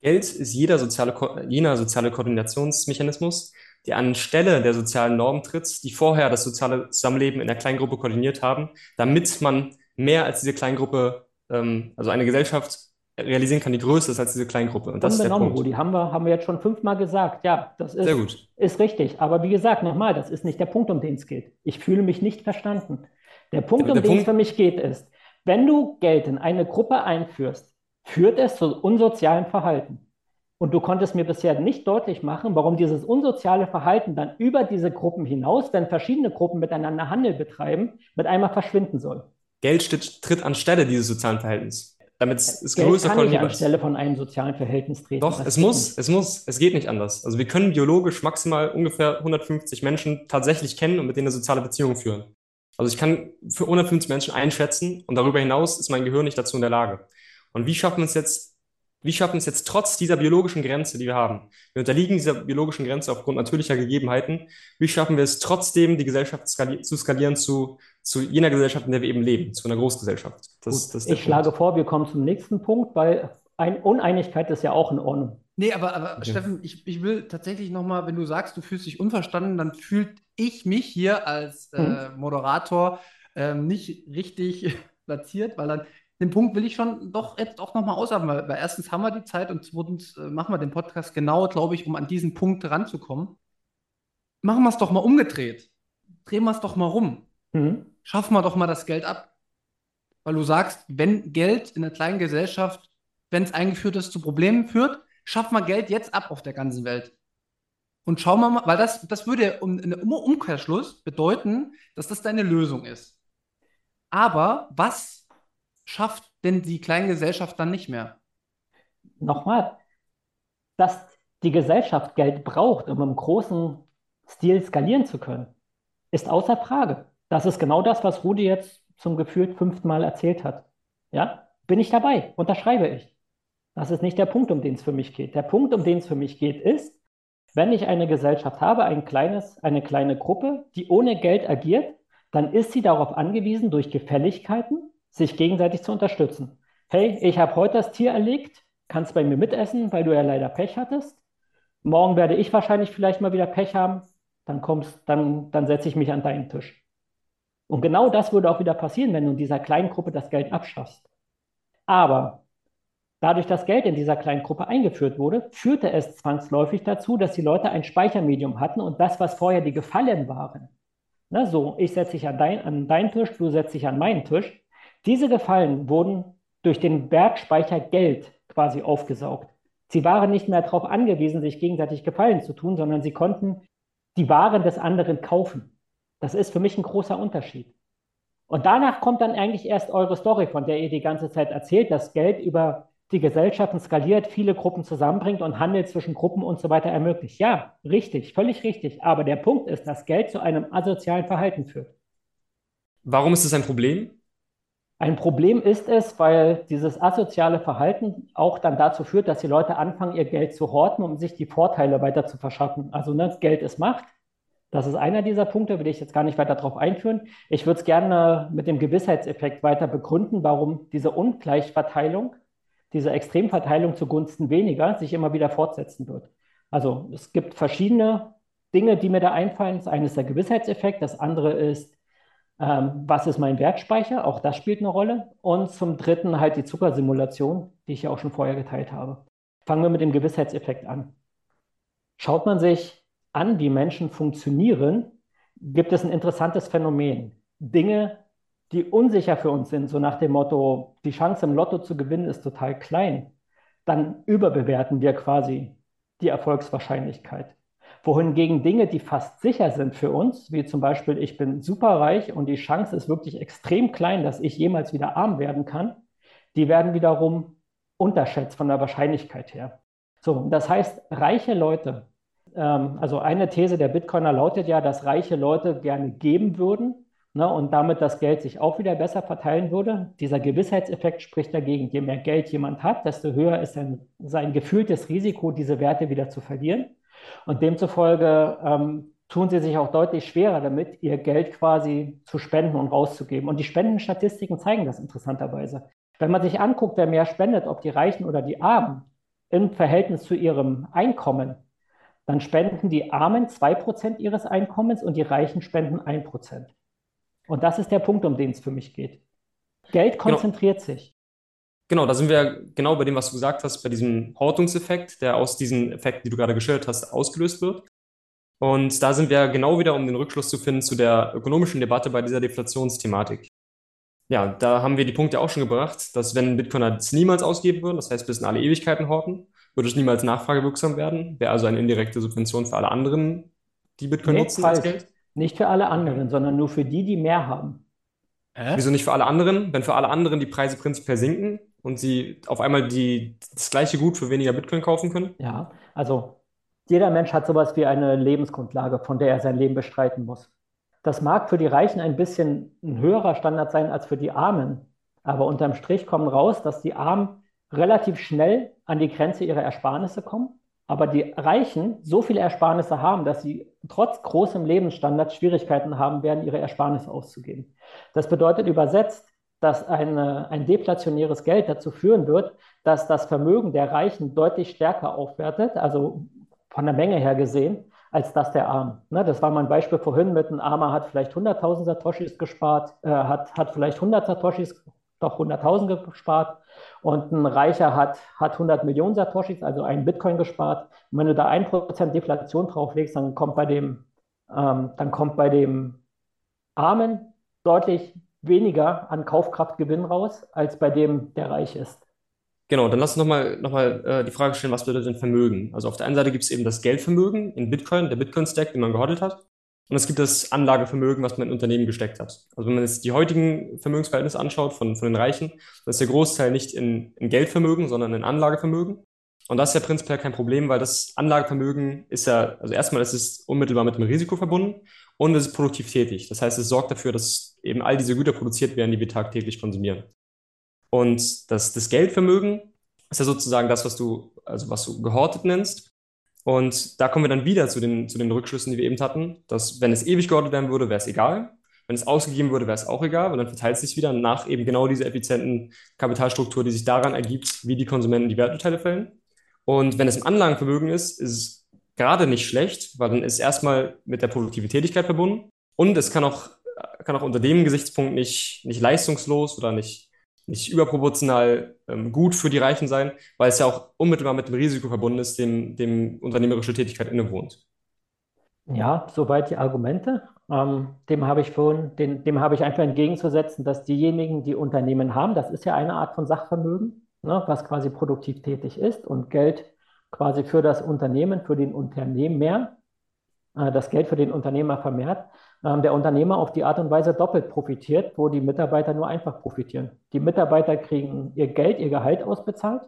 Geld ist jeder soziale, jener soziale Koordinationsmechanismus, der anstelle der sozialen Normen tritt, die vorher das soziale Zusammenleben in der Kleingruppe koordiniert haben, damit man mehr als diese Kleingruppe, ähm, also eine Gesellschaft realisieren kann, die größer ist als diese Kleingruppe. Und das ist der Punkt. Rudi, haben wir, haben wir jetzt schon fünfmal gesagt. Ja, das ist, Sehr gut. ist richtig. Aber wie gesagt, nochmal, das ist nicht der Punkt, um den es geht. Ich fühle mich nicht verstanden. Der Punkt, Der- um der den es für mich geht, ist, wenn du Geld in eine Gruppe einführst, führt es zu unsozialem Verhalten. Und du konntest mir bisher nicht deutlich machen, warum dieses unsoziale Verhalten dann über diese Gruppen hinaus, wenn verschiedene Gruppen miteinander Handel betreiben, mit einmal verschwinden soll. Geld tritt anstelle dieses sozialen Verhältnisses, damit es es Geld größer kann nicht anstelle von einem sozialen Verhältnis treten. Doch, es muss, nicht. es muss, es geht nicht anders. Also wir können biologisch maximal ungefähr 150 Menschen tatsächlich kennen und mit denen eine soziale Beziehung führen. Also ich kann für 150 Menschen einschätzen und darüber hinaus ist mein Gehirn nicht dazu in der Lage. Und wie schaffen wir es jetzt, wie schaffen wir es jetzt trotz dieser biologischen Grenze, die wir haben? Wir unterliegen dieser biologischen Grenze aufgrund natürlicher Gegebenheiten. Wie schaffen wir es trotzdem, die Gesellschaft skali zu skalieren zu, zu jener Gesellschaft, in der wir eben leben, zu einer Großgesellschaft? Das, Gut, das ich schlage Punkt. vor, wir kommen zum nächsten Punkt, weil ein Uneinigkeit ist ja auch in Ordnung. Nee, aber, aber Okay. Steffen, ich, ich will tatsächlich nochmal, wenn du sagst, du fühlst dich unverstanden, dann fühlt ich mich hier als äh, Moderator ähm, nicht richtig platziert, weil dann den Punkt will ich schon doch jetzt auch nochmal ausarbeiten, weil, weil erstens haben wir die Zeit und zweitens äh, machen wir den Podcast genau, glaube ich, um an diesen Punkt ranzukommen. machen wir es doch mal umgedreht. Drehen wir es doch mal rum. Mhm. Schaffen wir doch mal das Geld ab. Weil du sagst, wenn Geld in einer kleinen Gesellschaft, wenn es eingeführt ist, zu Problemen führt, schaffen wir Geld jetzt ab auf der ganzen Welt. Und schauen wir mal, weil das, das würde um, im Umkehrschluss bedeuten, dass das deine Lösung ist. Aber was schafft denn die kleine Gesellschaft dann nicht mehr? Nochmal, dass die Gesellschaft Geld braucht, um im großen Stil skalieren zu können, ist außer Frage. Das ist genau das, was Rudi jetzt zum gefühlt fünften Mal erzählt hat. Ja, bin ich dabei, unterschreibe ich. Das ist nicht der Punkt, um den es für mich geht. Der Punkt, um den es für mich geht, ist, wenn ich eine Gesellschaft habe, ein kleines, eine kleine Gruppe, die ohne Geld agiert, dann ist sie darauf angewiesen, durch Gefälligkeiten sich gegenseitig zu unterstützen. Hey, ich habe heute das Tier erlegt, kannst bei mir mitessen, weil du ja leider Pech hattest. Morgen werde ich wahrscheinlich vielleicht mal wieder Pech haben, dann kommst, dann, dann setze ich mich an deinen Tisch. Und genau das würde auch wieder passieren, wenn du in dieser kleinen Gruppe das Geld abschaffst. Aber dadurch, dass Geld in dieser kleinen Gruppe eingeführt wurde, führte es zwangsläufig dazu, dass die Leute ein Speichermedium hatten und das, was vorher die Gefallen waren, ne, so, ich setze dich an, dein, an deinen Tisch, du setzt dich an meinen Tisch, diese Gefallen wurden durch den Werkspeicher Geld quasi aufgesaugt. Sie waren nicht mehr darauf angewiesen, sich gegenseitig Gefallen zu tun, sondern sie konnten die Waren des anderen kaufen. Das ist für mich ein großer Unterschied. Und danach kommt dann eigentlich erst eure Story, von der ihr die ganze Zeit erzählt, dass Geld über die Gesellschaften skaliert, viele Gruppen zusammenbringt und Handel zwischen Gruppen und so weiter ermöglicht. Ja, richtig, völlig richtig. Aber der Punkt ist, dass Geld zu einem asozialen Verhalten führt. Warum ist es ein Problem? Ein Problem ist es, weil dieses asoziale Verhalten auch dann dazu führt, dass die Leute anfangen, ihr Geld zu horten, um sich die Vorteile weiter zu verschaffen. Also ne, Geld ist Macht. Das ist einer dieser Punkte, will ich jetzt gar nicht weiter darauf einführen. Ich würde es gerne mit dem Gewissheitseffekt weiter begründen, warum diese Ungleichverteilung, diese Extremverteilung zugunsten weniger sich immer wieder fortsetzen wird. Also es gibt verschiedene Dinge, die mir da einfallen. Das eine ist der Gewissheitseffekt, das andere ist ähm, was ist mein Wertspeicher? Auch das spielt eine Rolle. Und zum Dritten halt die Zuckersimulation, die ich ja auch schon vorher geteilt habe. Fangen wir mit dem Gewissheitseffekt an. Schaut man sich an, wie Menschen funktionieren, gibt es ein interessantes Phänomen. Dinge, die unsicher für uns sind, so nach dem Motto, die Chance im Lotto zu gewinnen ist total klein, dann überbewerten wir quasi die Erfolgswahrscheinlichkeit wohingegen Dinge, die fast sicher sind für uns, wie zum Beispiel, ich bin superreich und die Chance ist wirklich extrem klein, dass ich jemals wieder arm werden kann, die werden wiederum unterschätzt von der Wahrscheinlichkeit her. So, das heißt, reiche Leute, ähm, also eine These der Bitcoiner lautet ja, dass reiche Leute gerne geben würden ne, und damit das Geld sich auch wieder besser verteilen würde. Dieser Gewissheitseffekt spricht dagegen. Je mehr Geld jemand hat, desto höher ist sein, sein gefühltes Risiko, diese Werte wieder zu verlieren. Und demzufolge ähm, tun sie sich auch deutlich schwerer damit, ihr Geld quasi zu spenden und rauszugeben. Und die Spendenstatistiken zeigen das interessanterweise. Wenn man sich anguckt, wer mehr spendet, ob die Reichen oder die Armen, im Verhältnis zu ihrem Einkommen, dann spenden die Armen 2% ihres Einkommens und die Reichen spenden 1%. Und das ist der Punkt, um den es für mich geht. Geld genau. konzentriert genau. sich. Genau, da sind wir genau bei dem, was du gesagt hast, bei diesem Hortungseffekt, der aus diesen Effekten, die du gerade geschildert hast, ausgelöst wird. Und da sind wir genau wieder, um den Rückschluss zu finden zu der ökonomischen Debatte bei dieser Deflationsthematik. Ja, da haben wir die Punkte auch schon gebracht, dass wenn Bitcoiner es niemals ausgeben würden, das heißt bis in alle Ewigkeiten horten, würde es niemals nachfragewirksam werden, wäre also eine indirekte Subvention für alle anderen, die Bitcoin nee, nutzen als Geld. Nicht für alle anderen, sondern nur für die, die mehr haben. Äh? Wieso nicht für alle anderen? Wenn für alle anderen die Preise prinzipiell sinken, und sie auf einmal die, das gleiche Gut für weniger Bitcoin kaufen können? Ja, also jeder Mensch hat sowas wie eine Lebensgrundlage, von der er sein Leben bestreiten muss. Das mag für die Reichen ein bisschen ein höherer Standard sein als für die Armen, aber unterm Strich kommen raus, dass die Armen relativ schnell an die Grenze ihrer Ersparnisse kommen, aber die Reichen so viele Ersparnisse haben, dass sie trotz großem Lebensstandard Schwierigkeiten haben werden, ihre Ersparnisse auszugeben. Das bedeutet übersetzt, dass eine, ein deflationäres Geld dazu führen wird, dass das Vermögen der Reichen deutlich stärker aufwertet, also von der Menge her gesehen, als das der Armen. Ne, das war mein Beispiel vorhin mit einem Armer hat vielleicht 100.000 Satoshis gespart, äh, hat, hat vielleicht 100 Satoshis, doch 100.000 gespart und ein Reicher hat, hat 100 Millionen Satoshis, also einen Bitcoin gespart. Und wenn du da 1% Deflation drauflegst, dann kommt bei dem ähm, dann kommt bei dem Armen deutlich weniger an Kaufkraftgewinn raus, als bei dem, der reich ist. Genau, dann lass uns nochmal noch mal, äh, die Frage stellen, was bedeutet denn Vermögen? Also auf der einen Seite gibt es eben das Geldvermögen in Bitcoin, der Bitcoin-Stack, den man gehodelt hat. Und es gibt das Anlagevermögen, was man in Unternehmen gesteckt hat. Also wenn man jetzt die heutigen Vermögensverhältnisse anschaut von, von den Reichen, dann ist der Großteil nicht in, in Geldvermögen, sondern in Anlagevermögen. Und das ist ja prinzipiell kein Problem, weil das Anlagevermögen ist ja, also erstmal ist es unmittelbar mit dem Risiko verbunden und es ist produktiv tätig. Das heißt, es sorgt dafür, dass eben all diese Güter produziert werden, die wir tagtäglich konsumieren. Und das, das Geldvermögen ist ja sozusagen das, was du, also was du gehortet nennst. Und da kommen wir dann wieder zu den, zu den Rückschlüssen, die wir eben hatten, dass wenn es ewig gehortet werden würde, wäre es egal. Wenn es ausgegeben würde, wäre es auch egal, weil dann verteilt es sich wieder nach eben genau dieser effizienten Kapitalstruktur, die sich daran ergibt, wie die Konsumenten die Werturteile fällen. Und wenn es im Anlagenvermögen ist, ist es gerade nicht schlecht, weil dann ist erstmal mit der Produktivitätigkeit verbunden und es kann auch, kann auch unter dem Gesichtspunkt nicht, nicht leistungslos oder nicht, nicht überproportional ähm, gut für die Reichen sein, weil es ja auch unmittelbar mit dem Risiko verbunden ist, dem, dem unternehmerische Tätigkeit innewohnt. Ja, soweit die Argumente. Ähm, dem habe ich vorhin, den, dem habe ich einfach entgegenzusetzen, dass diejenigen, die Unternehmen haben, das ist ja eine Art von Sachvermögen, ne, was quasi produktiv tätig ist und Geld quasi für das Unternehmen, für den Unternehmer, äh, das Geld für den Unternehmer vermehrt, ähm, der Unternehmer auf die Art und Weise doppelt profitiert, wo die Mitarbeiter nur einfach profitieren. Die Mitarbeiter kriegen ihr Geld, ihr Gehalt ausbezahlt.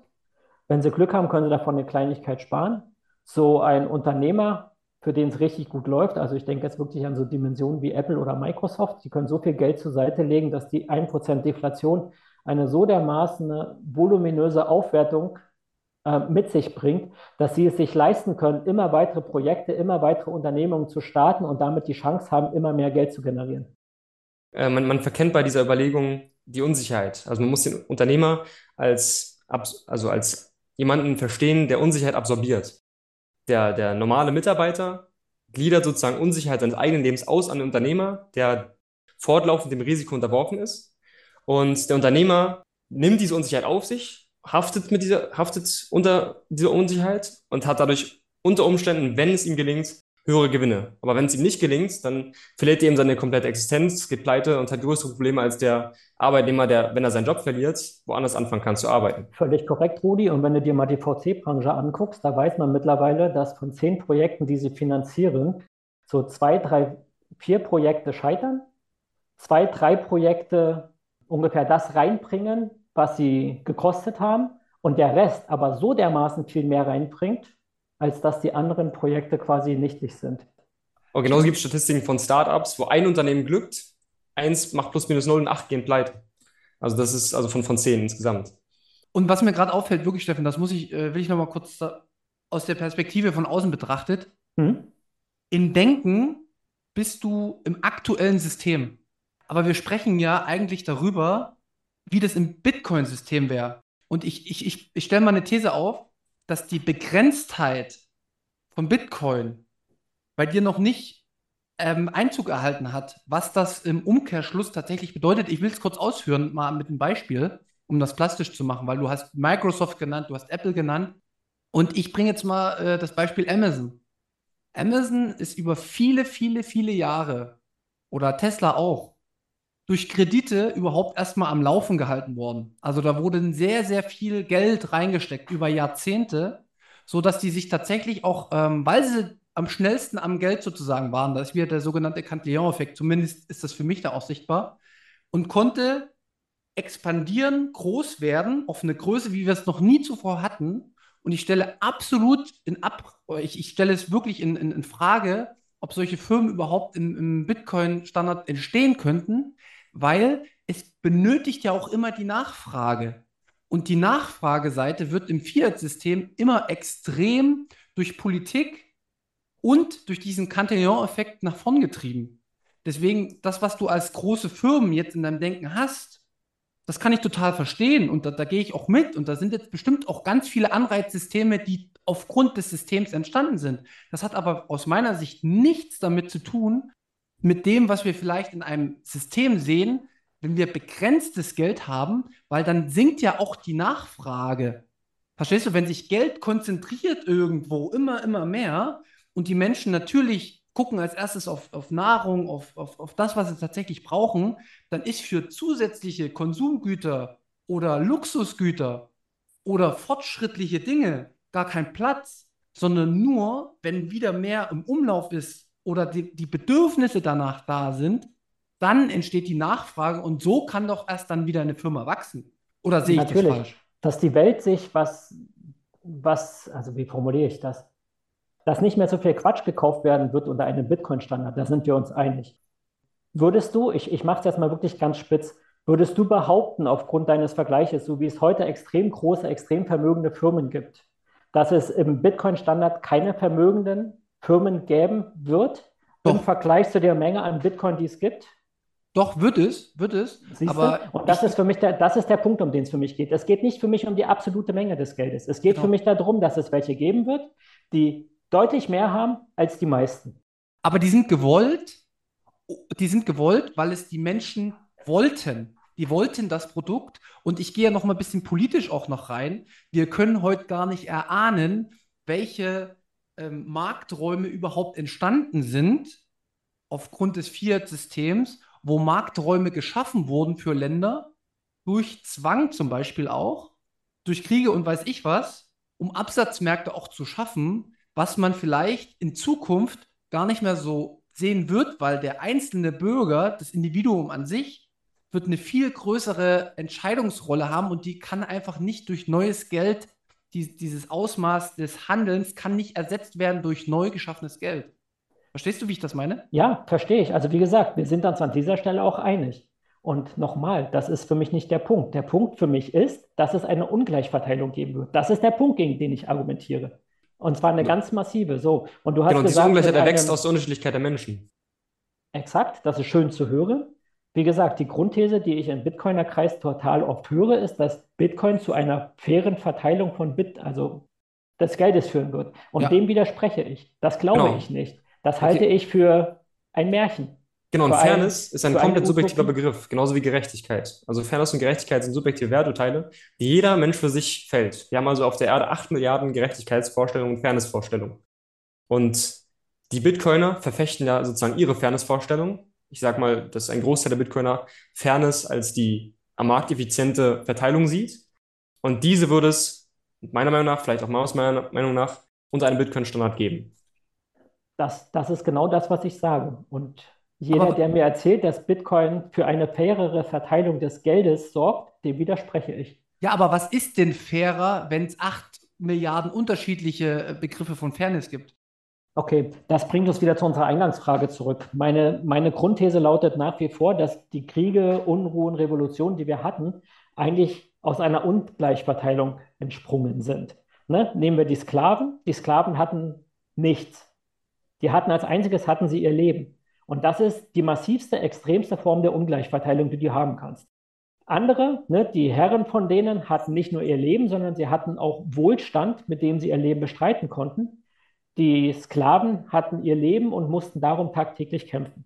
Wenn sie Glück haben, können sie davon eine Kleinigkeit sparen. So ein Unternehmer, für den es richtig gut läuft, also ich denke jetzt wirklich an so Dimensionen wie Apple oder Microsoft, die können so viel Geld zur Seite legen, dass die 1% Deflation eine so dermaßen voluminöse Aufwertung mit sich bringt, dass sie es sich leisten können, immer weitere Projekte, immer weitere Unternehmungen zu starten und damit die Chance haben, immer mehr Geld zu generieren. Äh, man, man verkennt bei dieser Überlegung die Unsicherheit. Also man muss den Unternehmer als, also als jemanden verstehen, der Unsicherheit absorbiert. Der, der normale Mitarbeiter gliedert sozusagen Unsicherheit seines eigenen Lebens aus an den Unternehmer, der fortlaufend dem Risiko unterworfen ist. Und der Unternehmer nimmt diese Unsicherheit auf sich, haftet mit dieser, haftet unter dieser Unsicherheit und hat dadurch unter Umständen, wenn es ihm gelingt, höhere Gewinne. Aber wenn es ihm nicht gelingt, dann verliert er eben seine komplette Existenz, geht pleite und hat größere Probleme als der Arbeitnehmer, der, wenn er seinen Job verliert, woanders anfangen kann zu arbeiten. Völlig korrekt, Rudi. Und wenn du dir mal die VC-Branche anguckst, da weiß man mittlerweile, dass von zehn Projekten, die sie finanzieren, so zwei, drei, vier Projekte scheitern, zwei, drei Projekte ungefähr das reinbringen, was sie gekostet haben und der Rest aber so dermaßen viel mehr reinbringt, als dass die anderen Projekte quasi nichtig sind. Und genauso gibt es Statistiken von Startups, wo ein Unternehmen glückt, eins macht plus minus null und acht gehen pleite. Also das ist also von, von zehn insgesamt. Und was mir gerade auffällt, wirklich, Steffen, das muss ich, äh, will ich nochmal kurz aus der Perspektive von außen betrachtet. Mhm. In Denken bist du im aktuellen System. Aber wir sprechen ja eigentlich darüber, wie das im Bitcoin-System wäre. Und ich, ich, ich, ich stelle mal eine These auf, dass die Begrenztheit von Bitcoin bei dir noch nicht ähm, Einzug erhalten hat, was das im Umkehrschluss tatsächlich bedeutet. Ich will es kurz ausführen, mal mit einem Beispiel, um das plastisch zu machen, weil du hast Microsoft genannt, du hast Apple genannt. Und ich bringe jetzt mal äh, das Beispiel Amazon. Amazon ist über viele, viele, viele Jahre oder Tesla auch durch Kredite überhaupt erstmal am Laufen gehalten worden. Also da wurde sehr, sehr viel Geld reingesteckt über Jahrzehnte, sodass die sich tatsächlich auch, ähm, weil sie am schnellsten am Geld sozusagen waren, das ist wieder der sogenannte Cantillon-Effekt, zumindest ist das für mich da auch sichtbar, und konnte expandieren, groß werden, auf eine Größe, wie wir es noch nie zuvor hatten. Und ich stelle absolut in Ab, ich, ich stelle es wirklich in, in, in Frage, ob solche Firmen überhaupt im, im Bitcoin-Standard entstehen könnten, weil es benötigt ja auch immer die Nachfrage. Und die Nachfrageseite wird im Fiat-System immer extrem durch Politik und durch diesen Cantillon-Effekt nach vorn getrieben. Deswegen, das, was du als große Firmen jetzt in deinem Denken hast, das kann ich total verstehen und da, da gehe ich auch mit. Und da sind jetzt bestimmt auch ganz viele Anreizsysteme, die aufgrund des Systems entstanden sind. Das hat aber aus meiner Sicht nichts damit zu tun, mit dem, was wir vielleicht in einem System sehen, wenn wir begrenztes Geld haben, weil dann sinkt ja auch die Nachfrage. Verstehst du, wenn sich Geld konzentriert irgendwo immer, immer mehr und die Menschen natürlich gucken als erstes auf, auf Nahrung, auf, auf, auf das, was sie tatsächlich brauchen, dann ist für zusätzliche Konsumgüter oder Luxusgüter oder fortschrittliche Dinge gar kein Platz, sondern nur, wenn wieder mehr im Umlauf ist oder die, die Bedürfnisse danach da sind, dann entsteht die Nachfrage und so kann doch erst dann wieder eine Firma wachsen. Oder sehe ich Natürlich, das falsch? dass die Welt sich was, was, also wie formuliere ich das? Dass nicht mehr so viel Quatsch gekauft werden wird unter einem Bitcoin-Standard, da sind wir uns einig. Würdest du, ich, ich mache es jetzt mal wirklich ganz spitz, würdest du behaupten, aufgrund deines Vergleiches, so wie es heute extrem große, extrem vermögende Firmen gibt, dass es im Bitcoin-Standard keine vermögenden Firmen geben wird Doch. im Vergleich zu der Menge an Bitcoin, die es gibt? Doch, wird es, wird es. Siehst aber du? Und das ist für mich der, das ist der Punkt, um den es für mich geht. Es geht nicht für mich um die absolute Menge des Geldes. Es geht Genau. für mich darum, dass es welche geben wird, die deutlich mehr haben als die meisten. aber die sind gewollt, die sind gewollt, weil es die Menschen wollten. Die wollten das Produkt. Und ich gehe ja noch mal ein bisschen politisch auch noch rein. Wir können heute gar nicht erahnen, welche ähm, Markträume überhaupt entstanden sind aufgrund des Fiat-Systems, wo Markträume geschaffen wurden für Länder, durch Zwang zum Beispiel auch, durch Kriege und weiß ich was, um Absatzmärkte auch zu schaffen, was man vielleicht in Zukunft gar nicht mehr so sehen wird, weil der einzelne Bürger, das Individuum an sich, wird eine viel größere Entscheidungsrolle haben und die kann einfach nicht durch neues Geld, die, dieses Ausmaß des Handelns kann nicht ersetzt werden durch neu geschaffenes Geld. Verstehst du, wie ich das meine? Ja, verstehe ich. Also wie gesagt, wir sind uns an dieser Stelle auch einig. Und nochmal, das ist für mich nicht der Punkt. Der Punkt für mich ist, dass es eine Ungleichverteilung geben wird. Das ist der Punkt, gegen den ich argumentiere. Und zwar eine ganz massive. So. Und du hast Genau, diese gesagt, Ungleichheit in erwächst einem- aus der Unterschiedlichkeit der Menschen. Exakt, das ist schön zu hören. Wie gesagt, die Grundthese, die ich im Bitcoiner-Kreis total oft höre, ist, dass Bitcoin zu einer fairen Verteilung von Bit, also des Geldes führen wird. Und Ja. dem widerspreche ich. Das glaube Genau. ich nicht. Das Okay. halte ich für ein Märchen. Genau, und Für ein- Fairness ist ein komplett subjektiver. Begriff, genauso wie Gerechtigkeit. Also Fairness und Gerechtigkeit sind subjektive Werturteile, die jeder Mensch für sich fällt. Wir haben also auf der Erde 8 Milliarden Gerechtigkeitsvorstellungen und Fairnessvorstellungen. Und die Bitcoiner verfechten ja sozusagen ihre Fairnessvorstellung. Ich sag mal, dass ein Großteil der Bitcoiner Fairness als die am Markt effiziente Verteilung sieht. Und diese würde es meiner Meinung nach, vielleicht auch mal aus meiner Meinung nach, unter einem Bitcoin-Standard geben. Das, das ist genau das, was ich sage. Und jeder, Aber- der mir erzählt, dass Bitcoin für eine fairere Verteilung des Geldes sorgt, dem widerspreche ich. Ja, aber was ist denn fairer, wenn es acht Milliarden unterschiedliche äh, Begriffe von Fairness gibt? Okay, das bringt uns wieder zu unserer Eingangsfrage zurück. Meine, meine Grundthese lautet nach wie vor, dass die Kriege, Unruhen, Revolutionen, die wir hatten, eigentlich aus einer Ungleichverteilung entsprungen sind. Ne? Nehmen wir die Sklaven. Die Sklaven hatten nichts. Die hatten als einziges hatten sie ihr Leben. Und das ist die massivste, extremste Form der Ungleichverteilung, die du haben kannst. Andere, ne, die Herren von denen hatten nicht nur ihr Leben, sondern sie hatten auch Wohlstand, mit dem sie ihr Leben bestreiten konnten. Die Sklaven hatten ihr Leben und mussten darum tagtäglich kämpfen.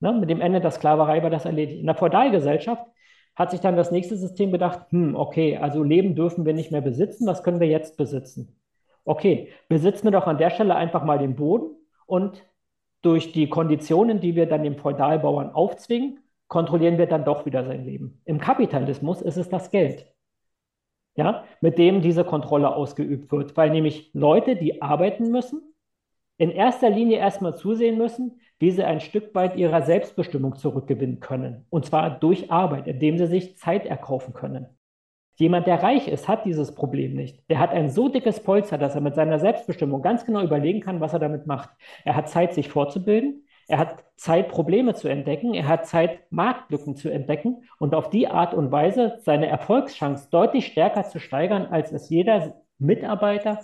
Ne, mit dem Ende der Sklaverei war das erledigt. In der Feudalgesellschaft hat sich dann das nächste System gedacht, hm, okay, also Leben dürfen wir nicht mehr besitzen, was können wir jetzt besitzen? Okay, besitzen wir doch an der Stelle einfach mal den Boden und durch die Konditionen, die wir dann dem Feudalbauern aufzwingen, kontrollieren wir dann doch wieder sein Leben. Im Kapitalismus ist es das Geld, ja, mit dem diese Kontrolle ausgeübt wird, weil nämlich Leute, die arbeiten müssen, in erster Linie erstmal zusehen müssen, wie sie ein Stück weit ihrer Selbstbestimmung zurückgewinnen können. Und zwar durch Arbeit, indem sie sich Zeit erkaufen können. Jemand, der reich ist, hat dieses Problem nicht. Der hat ein so dickes Polster, dass er mit seiner Selbstbestimmung ganz genau überlegen kann, was er damit macht. Er hat Zeit, sich fortzubilden. Er hat Zeit, Probleme zu entdecken. Er hat Zeit, Marktlücken zu entdecken und auf die Art und Weise seine Erfolgschance deutlich stärker zu steigern, als es jeder Mitarbeiter,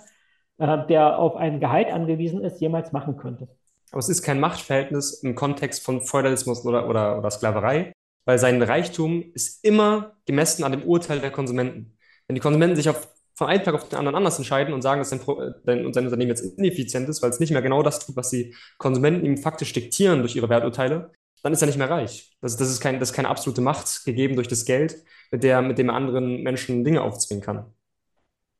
äh, der auf ein Gehalt angewiesen ist, jemals machen könnte. Aber es ist kein Machtverhältnis im Kontext von Feudalismus oder, oder, oder Sklaverei, weil sein Reichtum ist immer gemessen an dem Urteil der Konsumenten. Wenn die Konsumenten sich auf, von einem Tag auf den anderen anders entscheiden und sagen, dass Pro- äh, dein, sein Unternehmen jetzt ineffizient ist, weil es nicht mehr genau das tut, was die Konsumenten ihm faktisch diktieren durch ihre Werturteile, dann ist er nicht mehr reich. Das, das, ist kein, das ist keine absolute Macht gegeben durch das Geld, mit der, mit dem er anderen Menschen Dinge aufzwingen kann.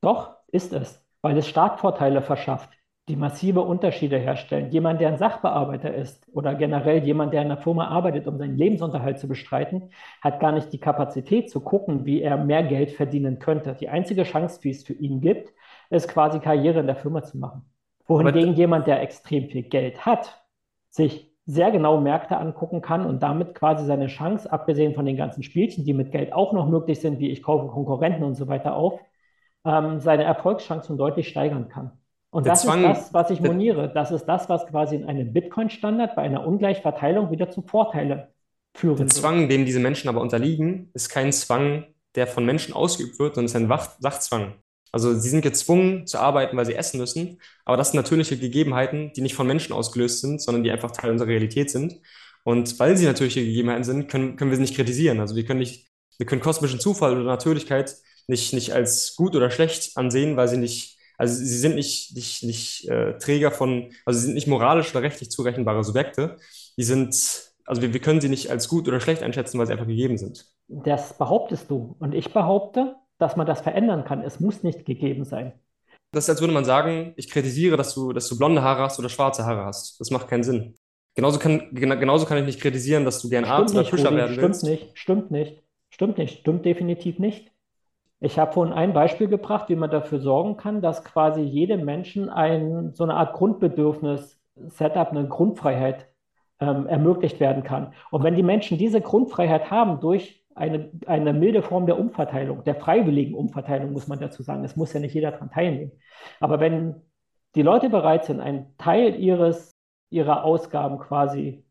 Doch, ist es, weil es Startvorteile verschafft. Die massive Unterschiede herstellen. Jemand, der ein Sachbearbeiter ist oder generell jemand, der in einer Firma arbeitet, um seinen Lebensunterhalt zu bestreiten, hat gar nicht die Kapazität zu gucken, wie er mehr Geld verdienen könnte. Die einzige Chance, die es für ihn gibt, ist quasi Karriere in der Firma zu machen. Wohingegen Aber jemand, der extrem viel Geld hat, sich sehr genau Märkte angucken kann und damit quasi seine Chance, abgesehen von den ganzen Spielchen, die mit Geld auch noch möglich sind, wie ich kaufe Konkurrenten und so weiter auf, ähm, seine Erfolgschancen deutlich steigern kann. Und das Zwang, ist das, was ich moniere. Das ist das, was quasi in einem Bitcoin-Standard bei einer Ungleichverteilung wieder zu Vorteilen führen Der Zwang, dem diese Menschen aber unterliegen, ist kein Zwang, der von Menschen ausgeübt wird, sondern ist ein Wach Sachzwang. Also sie sind gezwungen zu arbeiten, weil sie essen müssen, aber das sind natürliche Gegebenheiten, die nicht von Menschen ausgelöst sind, sondern die einfach Teil unserer Realität sind. Und weil sie natürliche Gegebenheiten sind, können, können wir sie nicht kritisieren. Also wir können nicht, wir können kosmischen Zufall oder Natürlichkeit nicht, nicht als gut oder schlecht ansehen, weil sie nicht also sie sind nicht, nicht, nicht äh, Träger von, also sie sind nicht moralisch oder rechtlich zurechenbare Subjekte. Die sind, also wir, wir können sie nicht als gut oder schlecht einschätzen, weil sie einfach gegeben sind. Das behauptest du. Und ich behaupte, dass man das verändern kann. Es muss nicht gegeben sein. Das ist, als würde man sagen, ich kritisiere, dass du, dass du blonde Haare hast oder schwarze Haare hast. Das macht keinen Sinn. Genauso kann, genauso kann ich nicht kritisieren, dass du gern Arzt oder Fischer werden willst. Stimmt nicht, stimmt nicht, stimmt nicht, stimmt definitiv nicht. Ich habe vorhin ein Beispiel gebracht, wie man dafür sorgen kann, dass quasi jedem Menschen ein, so eine Art Grundbedürfnis, Setup, eine Grundfreiheit ähm, ermöglicht werden kann. Und wenn die Menschen diese Grundfreiheit haben durch eine, eine milde Form der Umverteilung, der freiwilligen Umverteilung, muss man dazu sagen, es muss ja nicht jeder daran teilnehmen. Aber wenn die Leute bereit sind, einen Teil ihres, ihrer Ausgaben quasi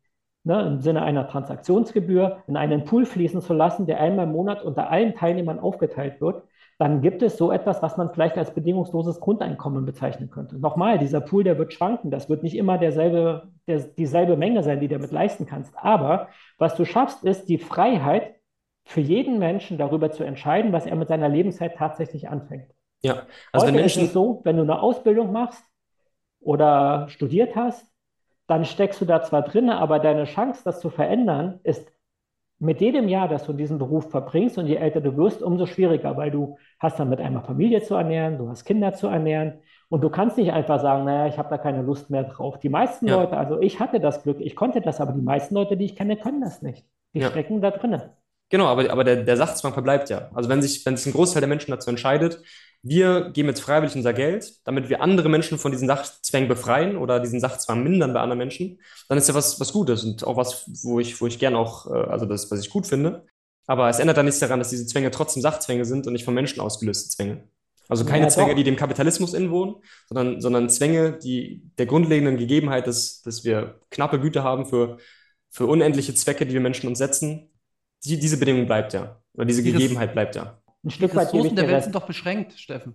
ne, im Sinne einer Transaktionsgebühr in einen Pool fließen zu lassen, der einmal im Monat unter allen Teilnehmern aufgeteilt wird, dann gibt es so etwas, was man vielleicht als bedingungsloses Grundeinkommen bezeichnen könnte. Nochmal, dieser Pool, der wird schwanken. Das wird nicht immer derselbe, der, dieselbe Menge sein, die du damit leisten kannst. Aber was du schaffst, ist die Freiheit für jeden Menschen darüber zu entscheiden, was er mit seiner Lebenszeit tatsächlich anfängt. Ja, also Heute wenn Menschen. Ist es so, wenn du eine Ausbildung machst oder studiert hast, dann steckst du da zwar drin, aber deine Chance, das zu verändern, ist mit jedem Jahr, dass du diesen Beruf verbringst und je älter du wirst, umso schwieriger, weil du hast dann mit einmal Familie zu ernähren, du hast Kinder zu ernähren und du kannst nicht einfach sagen, naja, ich habe da keine Lust mehr drauf. Die meisten ja. Leute, also ich hatte das Glück, ich konnte das, aber die meisten Leute, die ich kenne, können das nicht. Die ja. stecken da drinnen. Genau, aber, aber der, der Sachzwang verbleibt ja. Also wenn sich, wenn sich ein Großteil der Menschen dazu entscheidet, wir geben jetzt freiwillig unser Geld, damit wir andere Menschen von diesen Sachzwängen befreien oder diesen Sachzwang mindern bei anderen Menschen, dann ist ja was, was Gutes und auch was, wo ich, wo ich gern auch, äh, also das, was ich gut finde. Aber es ändert dann nichts daran, dass diese Zwänge trotzdem Sachzwänge sind und nicht von Menschen ausgelöste Zwänge. Also keine ja, Zwänge, die dem Kapitalismus inwohnen, sondern, sondern Zwänge, die der grundlegenden Gegebenheit, dass, dass wir knappe Güter haben für, für unendliche Zwecke, die wir Menschen uns setzen, die, diese Bedingung bleibt ja. Oder diese Gegebenheit bleibt ja. Ein Stück die Ressourcen der Welt sind doch beschränkt, Steffen.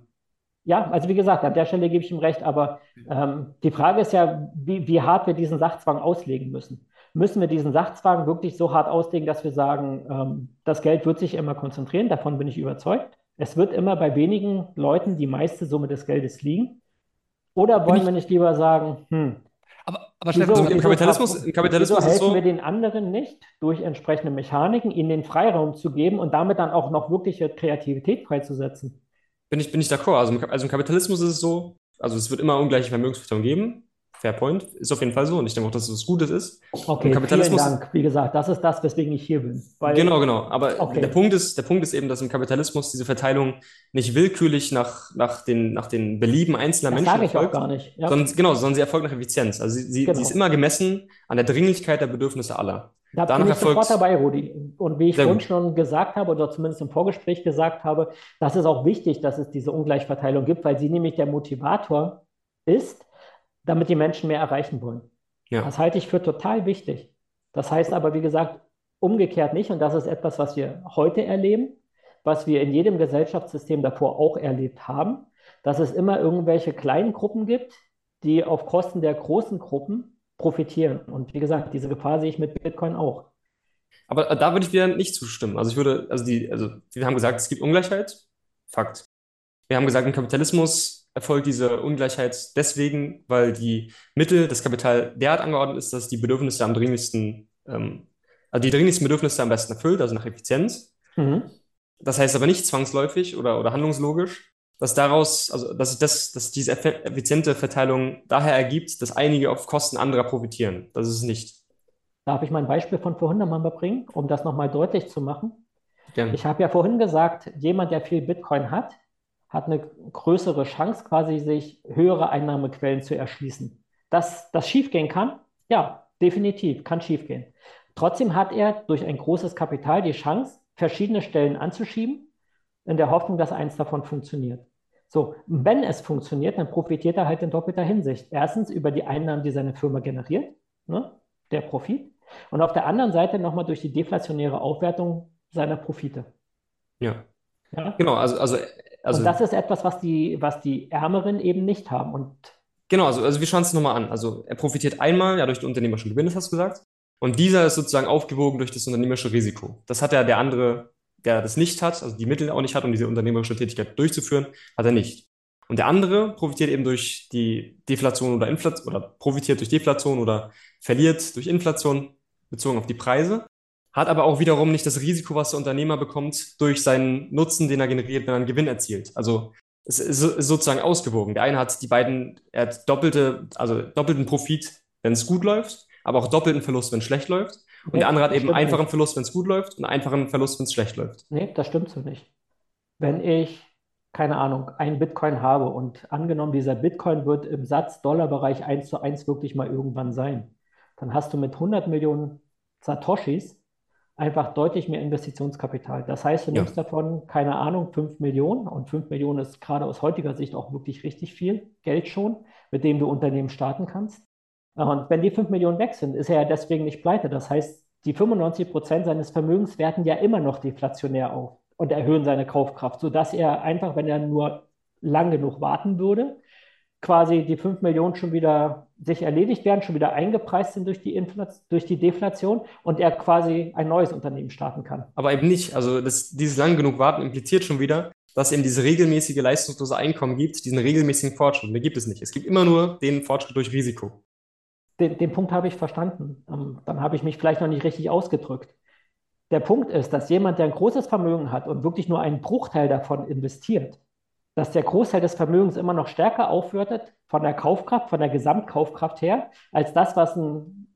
Ja, also wie gesagt, an der Stelle gebe ich ihm recht, aber ähm, die Frage ist ja, wie, wie hart wir diesen Sachzwang auslegen müssen. Müssen wir diesen Sachzwang wirklich so hart auslegen, dass wir sagen, ähm, das Geld wird sich immer konzentrieren, davon bin ich überzeugt. Es wird immer bei wenigen Leuten die meiste Summe des Geldes liegen. Oder wollen wir nicht lieber sagen, hm, aber, Steffen, wieso, im Kapitalismus, im Kapitalismus wieso helfen so, wir den anderen nicht, durch entsprechende Mechaniken ihnen den Freiraum zu geben und damit dann auch noch wirkliche Kreativität freizusetzen? Bin ich, bin ich d'accord. Also, also im Kapitalismus ist es so, also es wird immer ungleiche Vermögensverteilung geben. Fair point, ist auf jeden Fall so. Und ich denke auch, dass es was Gutes ist. Okay, vielen Dank. Wie gesagt, das ist das, weswegen ich hier bin. Weil, genau, genau. Aber okay. der, Punkt ist, der Punkt ist eben, dass im Kapitalismus diese Verteilung nicht willkürlich nach, nach, den, nach den Belieben einzelner das Menschen erfolgt. Auch gar nicht. Ja. Sondern, genau, sondern sie erfolgt nach Effizienz. Also sie, sie, genau. sie ist immer gemessen an der Dringlichkeit der Bedürfnisse aller. Da Danach bin ich erfolgt, sofort dabei, Rudi. Und wie ich vorhin schon gesagt habe, oder zumindest im Vorgespräch gesagt habe, das ist auch wichtig, dass es diese Ungleichverteilung gibt, weil sie nämlich der Motivator ist, damit die Menschen mehr erreichen wollen. Ja. Das halte ich für total wichtig. Das heißt aber, wie gesagt, umgekehrt nicht. Und das ist etwas, was wir heute erleben, was wir in jedem Gesellschaftssystem davor auch erlebt haben, dass es immer irgendwelche kleinen Gruppen gibt, die auf Kosten der großen Gruppen profitieren. Und wie gesagt, diese Gefahr sehe ich mit Bitcoin auch. Aber da würde ich wieder nicht zustimmen. Also ich würde, also die, also wir haben gesagt, es gibt Ungleichheit. Fakt. Wir haben gesagt, im Kapitalismus erfolgt diese Ungleichheit deswegen, weil die Mittel, das Kapital derart angeordnet ist, dass die Bedürfnisse am dringlichsten, ähm, also die dringlichsten Bedürfnisse am besten erfüllt, also nach Effizienz. Mhm. Das heißt aber nicht zwangsläufig oder, oder handlungslogisch, dass daraus, also dass das, dass diese effiziente Verteilung daher ergibt, dass einige auf Kosten anderer profitieren. Das ist es nicht. Darf ich mal ein Beispiel von vorhin nochmal bringen, um das nochmal deutlich zu machen? Gerne. Ich habe ja vorhin gesagt, jemand, der viel Bitcoin hat, hat eine größere Chance, quasi sich höhere Einnahmequellen zu erschließen. Dass das schiefgehen kann, ja, definitiv, kann schiefgehen. Trotzdem hat er durch ein großes Kapital die Chance, verschiedene Stellen anzuschieben, in der Hoffnung, dass eins davon funktioniert. So, wenn es funktioniert, dann profitiert er halt in doppelter Hinsicht. Erstens über die Einnahmen, die seine Firma generiert, ne, der Profit. Und auf der anderen Seite nochmal durch die deflationäre Aufwertung seiner Profite. Ja. ja? Genau, also, also, also. Und das ist etwas, was die, was die Ärmeren eben nicht haben. Und genau, also, also wir schauen es nochmal an. Also er profitiert einmal ja durch die unternehmerischen Gewinne, hast du gesagt. Und dieser ist sozusagen aufgewogen durch das unternehmerische Risiko. Das hat ja der andere, der das nicht hat, also die Mittel auch nicht hat, um diese unternehmerische Tätigkeit durchzuführen, hat er nicht. Und der andere profitiert eben durch die Deflation oder Inflation oder profitiert durch Deflation oder verliert durch Inflation bezogen auf die Preise, hat aber auch wiederum nicht das Risiko, was der Unternehmer bekommt durch seinen Nutzen, den er generiert, wenn er einen Gewinn erzielt. Also es ist sozusagen ausgewogen. Der eine hat die beiden, er hat doppelte, also doppelten Profit, wenn es gut läuft, aber auch doppelten Verlust, wenn es schlecht läuft. Und nee, der andere hat eben einfachen nicht. Verlust, wenn es gut läuft und einfachen Verlust, wenn es schlecht läuft. Nee, das stimmt so nicht. Wenn ich, keine Ahnung, einen Bitcoin habe und angenommen, dieser Bitcoin wird im Satz Dollarbereich 1 zu 1 wirklich mal irgendwann sein, dann hast du mit 100 Millionen Satoshis einfach deutlich mehr Investitionskapital. Das heißt, du nimmst ja. davon, keine Ahnung, 5 Millionen und 5 Millionen ist gerade aus heutiger Sicht auch wirklich richtig viel Geld schon, mit dem du Unternehmen starten kannst. Und wenn die 5 Millionen weg sind, ist er ja deswegen nicht pleite. Das heißt, die 95 Prozent seines Vermögens werten ja immer noch deflationär auf und erhöhen seine Kaufkraft, sodass er einfach, wenn er nur lang genug warten würde, quasi die 5 Millionen schon wieder sich erledigt werden, schon wieder eingepreist sind durch die, Inflation, durch die Deflation und er quasi ein neues Unternehmen starten kann. Aber eben nicht. Also das, dieses lang genug Warten impliziert schon wieder, dass eben diese regelmäßige leistungslose Einkommen gibt, diesen regelmäßigen Fortschritt. Den gibt es nicht. Es gibt immer nur den Fortschritt durch Risiko. Den, den Punkt habe ich verstanden. Ähm, dann habe ich mich vielleicht noch nicht richtig ausgedrückt. Der Punkt ist, dass jemand, der ein großes Vermögen hat und wirklich nur einen Bruchteil davon investiert, dass der Großteil des Vermögens immer noch stärker aufwertet von der Kaufkraft, von der Gesamtkaufkraft her, als das, was ein,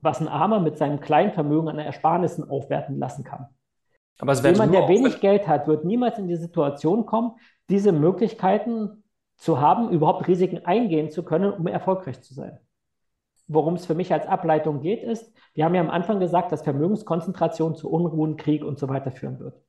was ein Armer mit seinem kleinen Vermögen an Ersparnissen aufwerten lassen kann. Aber Jemand, der wenig Geld hat, wird niemals in die Situation kommen, diese Möglichkeiten zu haben, überhaupt Risiken eingehen zu können, um erfolgreich zu sein. Worum es für mich als Ableitung geht, ist, wir haben ja am Anfang gesagt, dass Vermögenskonzentration zu Unruhen, Krieg und so weiter führen wird.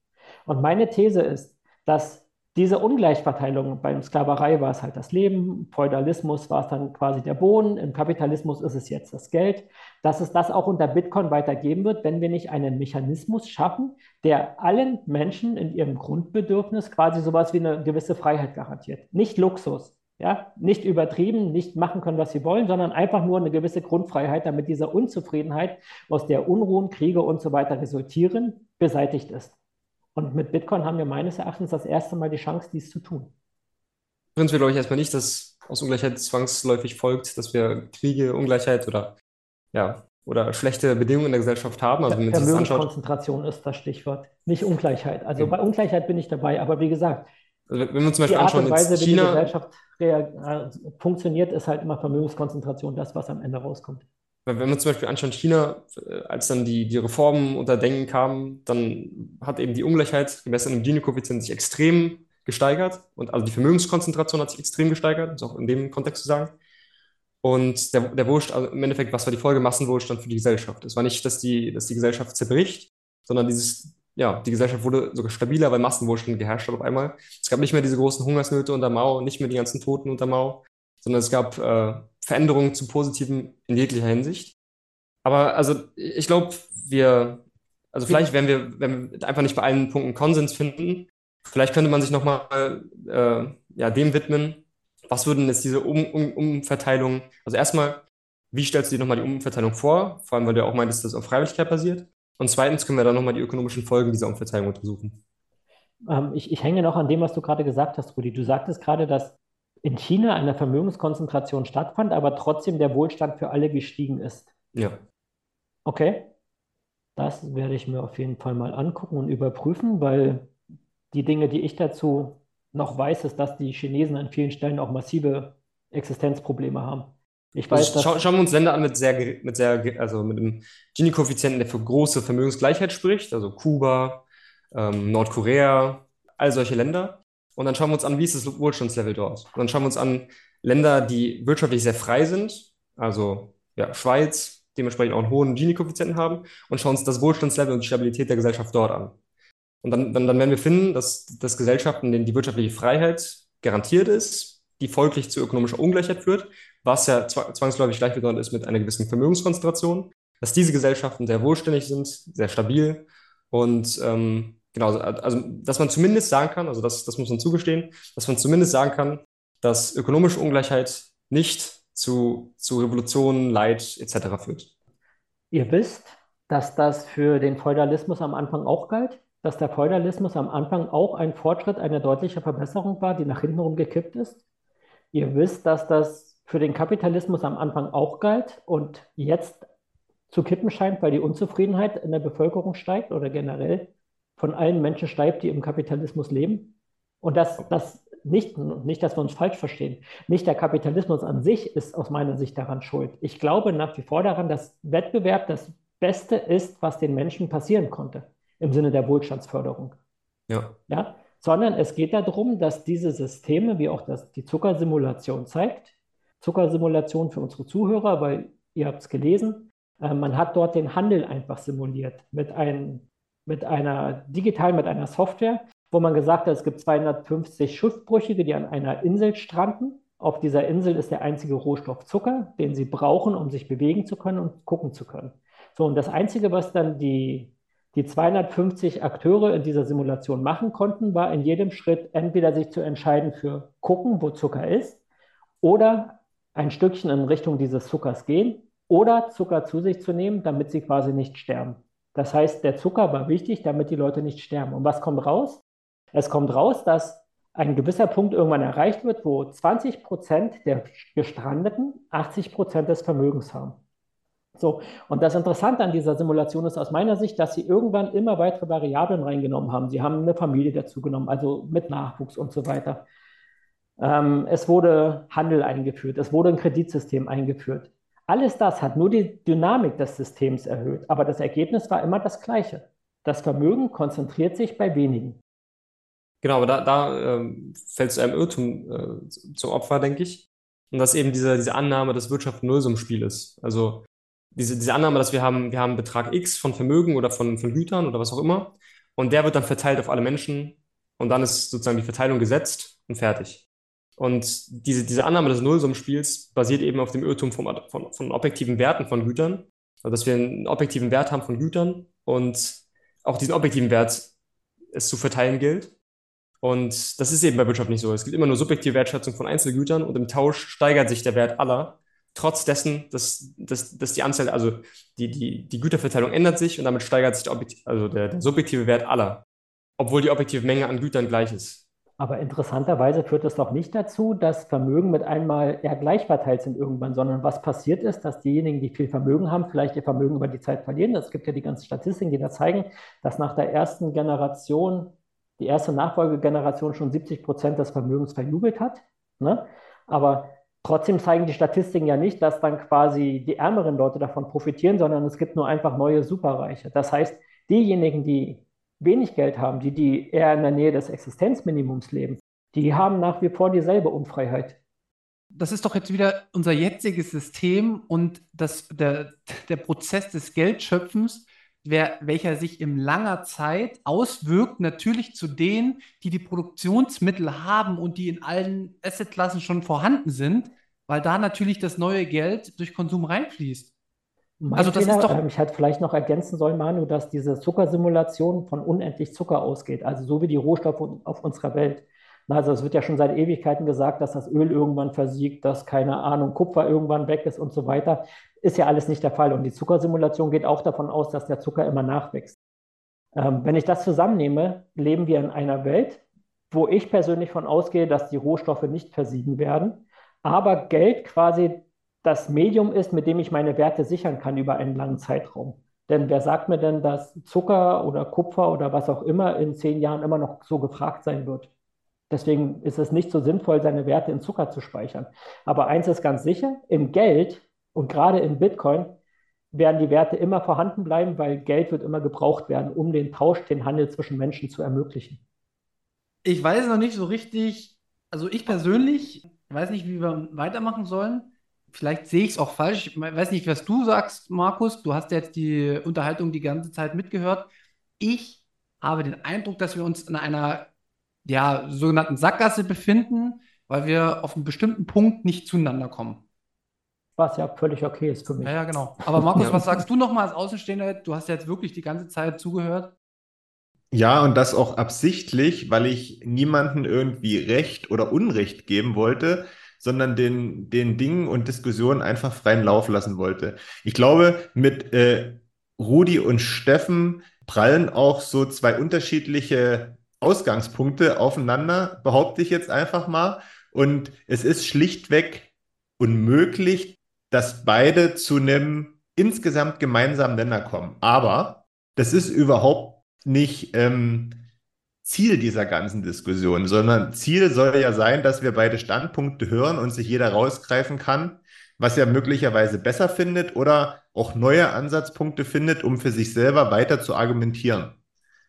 Und meine These ist, dass diese Ungleichverteilung, beim Sklaverei war es halt das Leben, Feudalismus war es dann quasi der Boden, im Kapitalismus ist es jetzt das Geld, dass es das auch unter Bitcoin weitergeben wird, wenn wir nicht einen Mechanismus schaffen, der allen Menschen in ihrem Grundbedürfnis quasi sowas wie eine gewisse Freiheit garantiert. Nicht Luxus, ja, nicht übertrieben, nicht machen können, was sie wollen, sondern einfach nur eine gewisse Grundfreiheit, damit diese Unzufriedenheit, aus der Unruhen, Kriege und so weiter resultieren, beseitigt ist. Und mit Bitcoin haben wir meines Erachtens das erste Mal die Chance, dies zu tun. Prinzipiell glaube ich erstmal nicht, dass aus Ungleichheit zwangsläufig folgt, dass wir Kriege, Ungleichheit oder, ja, oder schlechte Bedingungen in der Gesellschaft haben. Also, wenn man Vermögenskonzentration ist das Stichwort, nicht Ungleichheit. Also okay. bei Ungleichheit bin ich dabei, aber wie gesagt, also wenn wir uns zum Beispiel die Art anschauen, und Weise, wie China, die Gesellschaft äh, funktioniert, ist halt immer Vermögenskonzentration das, was am Ende rauskommt. Wenn wir zum Beispiel anschauen, China, äh, als dann die, die Reformen unter Deng kamen, dann hat eben die Ungleichheit gemessen dem Gini-Koeffizient sich extrem gesteigert und also die Vermögenskonzentration hat sich extrem gesteigert, es auch in dem Kontext zu sagen. Und der, der Wohlstand, also im Endeffekt, was war die Folge? Massenwohlstand für die Gesellschaft. Es war nicht, dass die, dass die Gesellschaft zerbricht, sondern dieses, ja, die Gesellschaft wurde sogar stabiler, weil Massenwohlstand geherrscht hat auf einmal. Es gab nicht mehr diese großen Hungersnöte unter Mao, nicht mehr die ganzen Toten unter Mao, sondern es gab äh, Veränderungen zum Positiven in jeglicher Hinsicht. Aber also ich glaube, wir, also vielleicht werden wir, wenn wir einfach nicht bei allen Punkten Konsens finden, vielleicht könnte man sich nochmal äh, ja, dem widmen, was würden jetzt diese um um Umverteilung, also erstmal, wie stellst du dir nochmal die Umverteilung vor? Vor allem, weil du ja auch meintest, dass es auf Freiwilligkeit basiert. Und zweitens können wir dann nochmal die ökonomischen Folgen dieser Umverteilung untersuchen. Ähm, ich, ich hänge noch an dem, was du gerade gesagt hast, Rudi. Du sagtest gerade, dass in China eine Vermögenskonzentration stattfand, aber trotzdem der Wohlstand für alle gestiegen ist. Ja. Okay. Das werde ich mir auf jeden Fall mal angucken und überprüfen, weil die Dinge, die ich dazu noch weiß, ist, dass die Chinesen an vielen Stellen auch massive Existenzprobleme haben. Ich weiß, also, schauen wir uns Länder an mit sehr, mit sehr, also mit einem Gini-Koeffizienten, der für große Vermögensgleichheit spricht, also Kuba, ähm, Nordkorea, all solche Länder. Und dann schauen wir uns an, wie ist das Wohlstandslevel dort. Und dann schauen wir uns an Länder, die wirtschaftlich sehr frei sind, also ja, Schweiz, dementsprechend auch einen hohen Gini-Koeffizienten haben, und schauen uns das Wohlstandslevel und die Stabilität der Gesellschaft dort an. Und dann, dann, dann werden wir finden, dass, dass Gesellschaften, denen die wirtschaftliche Freiheit garantiert ist, die folglich zu ökonomischer Ungleichheit führt, was ja zwangsläufig gleichbedeutend ist mit einer gewissen Vermögenskonzentration, dass diese Gesellschaften sehr wohlständig sind, sehr stabil und ähm, genau, also dass man zumindest sagen kann, also das, das muss man zugestehen, dass man zumindest sagen kann, dass ökonomische Ungleichheit nicht zu, zu Revolutionen, Leid etc. führt. Ihr wisst, dass das für den Feudalismus am Anfang auch galt? Dass der Feudalismus am Anfang auch ein Fortschritt, eine deutliche Verbesserung war, die nach hinten rum gekippt ist? Ihr wisst, dass das für den Kapitalismus am Anfang auch galt und jetzt zu kippen scheint, weil die Unzufriedenheit in der Bevölkerung steigt oder generell von allen Menschen steigt, die im Kapitalismus leben. Und dass das nicht, nicht, dass wir uns falsch verstehen, nicht der Kapitalismus an sich ist aus meiner Sicht daran schuld. Ich glaube nach wie vor daran, dass Wettbewerb das Beste ist, was den Menschen passieren konnte, im Sinne der Wohlstandsförderung. Ja. ja? Sondern es geht darum, dass diese Systeme, wie auch das, die Zuckersimulation zeigt, Zuckersimulation für unsere Zuhörer, weil ihr habt es gelesen, äh, man hat dort den Handel einfach simuliert mit, ein, mit einer digital, mit einer Software, wo man gesagt hat, es gibt 250 Schiffbrüchige, die an einer Insel stranden. Auf dieser Insel ist der einzige Rohstoff Zucker, den sie brauchen, um sich bewegen zu können und gucken zu können. So, und das Einzige, was dann die, die 250 Akteure in dieser Simulation machen konnten, war in jedem Schritt entweder sich zu entscheiden für gucken, wo Zucker ist, oder ein Stückchen in Richtung dieses Zuckers gehen, oder Zucker zu sich zu nehmen, damit sie quasi nicht sterben. Das heißt, der Zucker war wichtig, damit die Leute nicht sterben. Und was kommt raus? Es kommt raus, dass ein gewisser Punkt irgendwann erreicht wird, wo 20 Prozent der Gestrandeten 80 Prozent des Vermögens haben. So, und das Interessante an dieser Simulation ist aus meiner Sicht, dass sie irgendwann immer weitere Variablen reingenommen haben. Sie haben eine Familie dazugenommen, also mit Nachwuchs und so weiter. Ähm, es wurde Handel eingeführt, es wurde ein Kreditsystem eingeführt. Alles das hat nur die Dynamik des Systems erhöht, aber das Ergebnis war immer das gleiche. Das Vermögen konzentriert sich bei wenigen. Genau, aber da, da ähm, fällt es einem Irrtum äh, zum Opfer, denke ich. Und das eben diese, diese Annahme, dass Wirtschaft ein Nullsummspiel ist. Also diese, diese Annahme, dass wir haben, wir haben Betrag X von Vermögen oder von, von Gütern oder was auch immer. Und der wird dann verteilt auf alle Menschen. Und dann ist sozusagen die Verteilung gesetzt und fertig. Und diese, diese Annahme des Nullsummspiels basiert eben auf dem Irrtum von, von, von objektiven Werten von Gütern. Also dass wir einen objektiven Wert haben von Gütern und auch diesen objektiven Wert es zu verteilen gilt. Und das ist eben bei Wirtschaft nicht so. Es gibt immer nur subjektive Wertschätzung von Einzelgütern und im Tausch steigert sich der Wert aller, trotz dessen, dass, dass, dass die Anzahl, also die, die, die Güterverteilung ändert sich und damit steigert sich der, also der, der subjektive Wert aller, obwohl die objektive Menge an Gütern gleich ist. Aber interessanterweise führt es doch nicht dazu, dass Vermögen mit einmal eher gleich verteilt sind irgendwann, sondern was passiert ist, dass diejenigen, die viel Vermögen haben, vielleicht ihr Vermögen über die Zeit verlieren. Es gibt ja die ganzen Statistiken, die da zeigen, dass nach der ersten Generation die erste Nachfolgegeneration schon 70 Prozent des Vermögens verjubelt hat. Ne? Aber trotzdem zeigen die Statistiken ja nicht, dass dann quasi die ärmeren Leute davon profitieren, sondern es gibt nur einfach neue Superreiche. Das heißt, diejenigen, die wenig Geld haben, die, die eher in der Nähe des Existenzminimums leben, die haben nach wie vor dieselbe Unfreiheit. Das ist doch jetzt wieder unser jetziges System und das, der, der Prozess des Geldschöpfens wer, welcher sich in langer Zeit auswirkt, natürlich zu denen, die die Produktionsmittel haben und die in allen Assetklassen schon vorhanden sind, weil da natürlich das neue Geld durch Konsum reinfließt. Mein also das Fehler, ist doch. Ähm, ich hätte vielleicht noch ergänzen sollen, Manu, dass diese Zuckersimulation von unendlich Zucker ausgeht, also so wie die Rohstoffe auf unserer Welt. Also es wird ja schon seit Ewigkeiten gesagt, dass das Öl irgendwann versiegt, dass keine Ahnung, Kupfer irgendwann weg ist und so weiter. Ist ja alles nicht der Fall. Und die Zuckersimulation geht auch davon aus, dass der Zucker immer nachwächst. Ähm, wenn ich das zusammennehme, leben wir in einer Welt, wo ich persönlich von ausgehe, dass die Rohstoffe nicht versiegen werden, aber Geld quasi das Medium ist, mit dem ich meine Werte sichern kann über einen langen Zeitraum. Denn wer sagt mir denn, dass Zucker oder Kupfer oder was auch immer in zehn Jahren immer noch so gefragt sein wird? Deswegen ist es nicht so sinnvoll, seine Werte in Zucker zu speichern. Aber eins ist ganz sicher, im Geld und gerade in Bitcoin werden die Werte immer vorhanden bleiben, weil Geld wird immer gebraucht werden, um den Tausch, den Handel zwischen Menschen zu ermöglichen. Ich weiß noch nicht so richtig, also ich persönlich weiß nicht, wie wir weitermachen sollen. Vielleicht sehe ich es auch falsch. Ich weiß nicht, was du sagst, Markus. Du hast ja jetzt die Unterhaltung die ganze Zeit mitgehört. Ich habe den Eindruck, dass wir uns in einer ja, sogenannten Sackgasse befinden, weil wir auf einen bestimmten Punkt nicht zueinander kommen. Was ja völlig okay ist für mich. Ja, ja, genau. Aber Markus, was sagst du nochmal als Außenstehender? Du hast ja jetzt wirklich die ganze Zeit zugehört. Ja, und das auch absichtlich, weil ich niemanden irgendwie Recht oder Unrecht geben wollte, sondern den, den Dingen und Diskussionen einfach freien Lauf lassen wollte. Ich glaube, mit äh, Rudi und Steffen prallen auch so zwei unterschiedliche Ausgangspunkte aufeinander, behaupte ich jetzt einfach mal. Und es ist schlichtweg unmöglich, dass beide zu einem insgesamt gemeinsamen Nenner kommen. Aber das ist überhaupt nicht ähm, Ziel dieser ganzen Diskussion, sondern Ziel soll ja sein, dass wir beide Standpunkte hören und sich jeder rausgreifen kann, was er möglicherweise besser findet oder auch neue Ansatzpunkte findet, um für sich selber weiter zu argumentieren.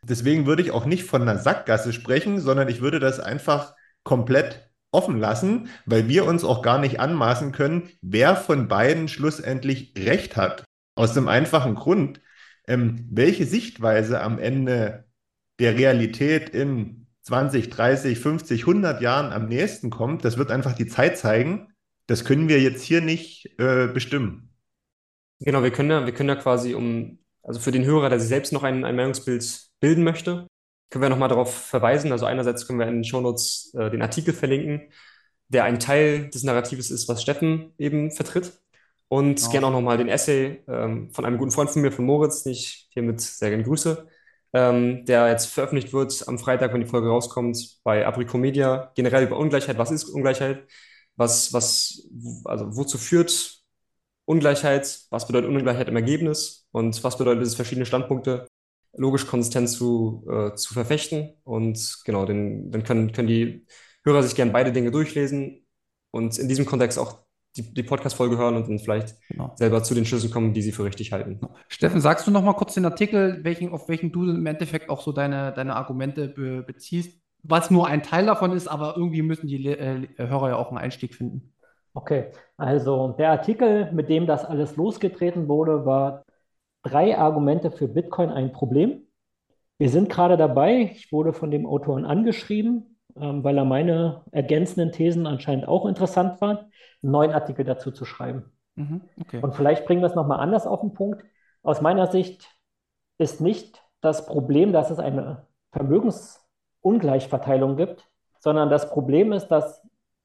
Deswegen würde ich auch nicht von einer Sackgasse sprechen, sondern ich würde das einfach komplett offen lassen, weil wir uns auch gar nicht anmaßen können, wer von beiden schlussendlich recht hat. Aus dem einfachen Grund, ähm, welche Sichtweise am Ende der Realität in 20, 30, 50, 100 Jahren am nächsten kommt, das wird einfach die Zeit zeigen. Das können wir jetzt hier nicht äh, bestimmen. Genau, wir können ja, wir können ja quasi um, also für den Hörer, der sich selbst noch ein, ein Meinungsbild bilden möchte, können wir nochmal darauf verweisen. Also einerseits können wir in den Shownotes äh, den Artikel verlinken, der ein Teil des Narratives ist, was Steffen eben vertritt. Und genau. gerne auch nochmal den Essay ähm, von einem guten Freund von mir, von Moritz, den ich hiermit sehr gerne grüße, ähm, der jetzt veröffentlicht wird am Freitag, wenn die Folge rauskommt, bei Aprico Media, generell über Ungleichheit. Was ist Ungleichheit? Was, was, also wozu führt Ungleichheit? Was bedeutet Ungleichheit im Ergebnis? Und was bedeutet es, verschiedene Standpunkte logisch konsistent zu, äh, zu verfechten. Und genau, den, dann können, können die Hörer sich gerne beide Dinge durchlesen und in diesem Kontext auch die, die Podcast-Folge hören und dann vielleicht genau. selber zu den Schlüssen kommen, die sie für richtig halten. Genau. Steffen, sagst du noch mal kurz den Artikel, welchen, auf welchen du im Endeffekt auch so deine, deine Argumente be beziehst, was nur ein Teil davon ist, aber irgendwie müssen die äh, Hörer ja auch einen Einstieg finden. Okay, also der Artikel, mit dem das alles losgetreten wurde, war drei Argumente für Bitcoin ein Problem. Wir sind gerade dabei, ich wurde von dem Autoren angeschrieben, weil er meine ergänzenden Thesen anscheinend auch interessant waren, einen neuen Artikel dazu zu schreiben. Mhm, okay. Und vielleicht bringen wir es nochmal anders auf den Punkt. Aus meiner Sicht ist nicht das Problem, dass es eine Vermögensungleichverteilung gibt, sondern das Problem ist, dass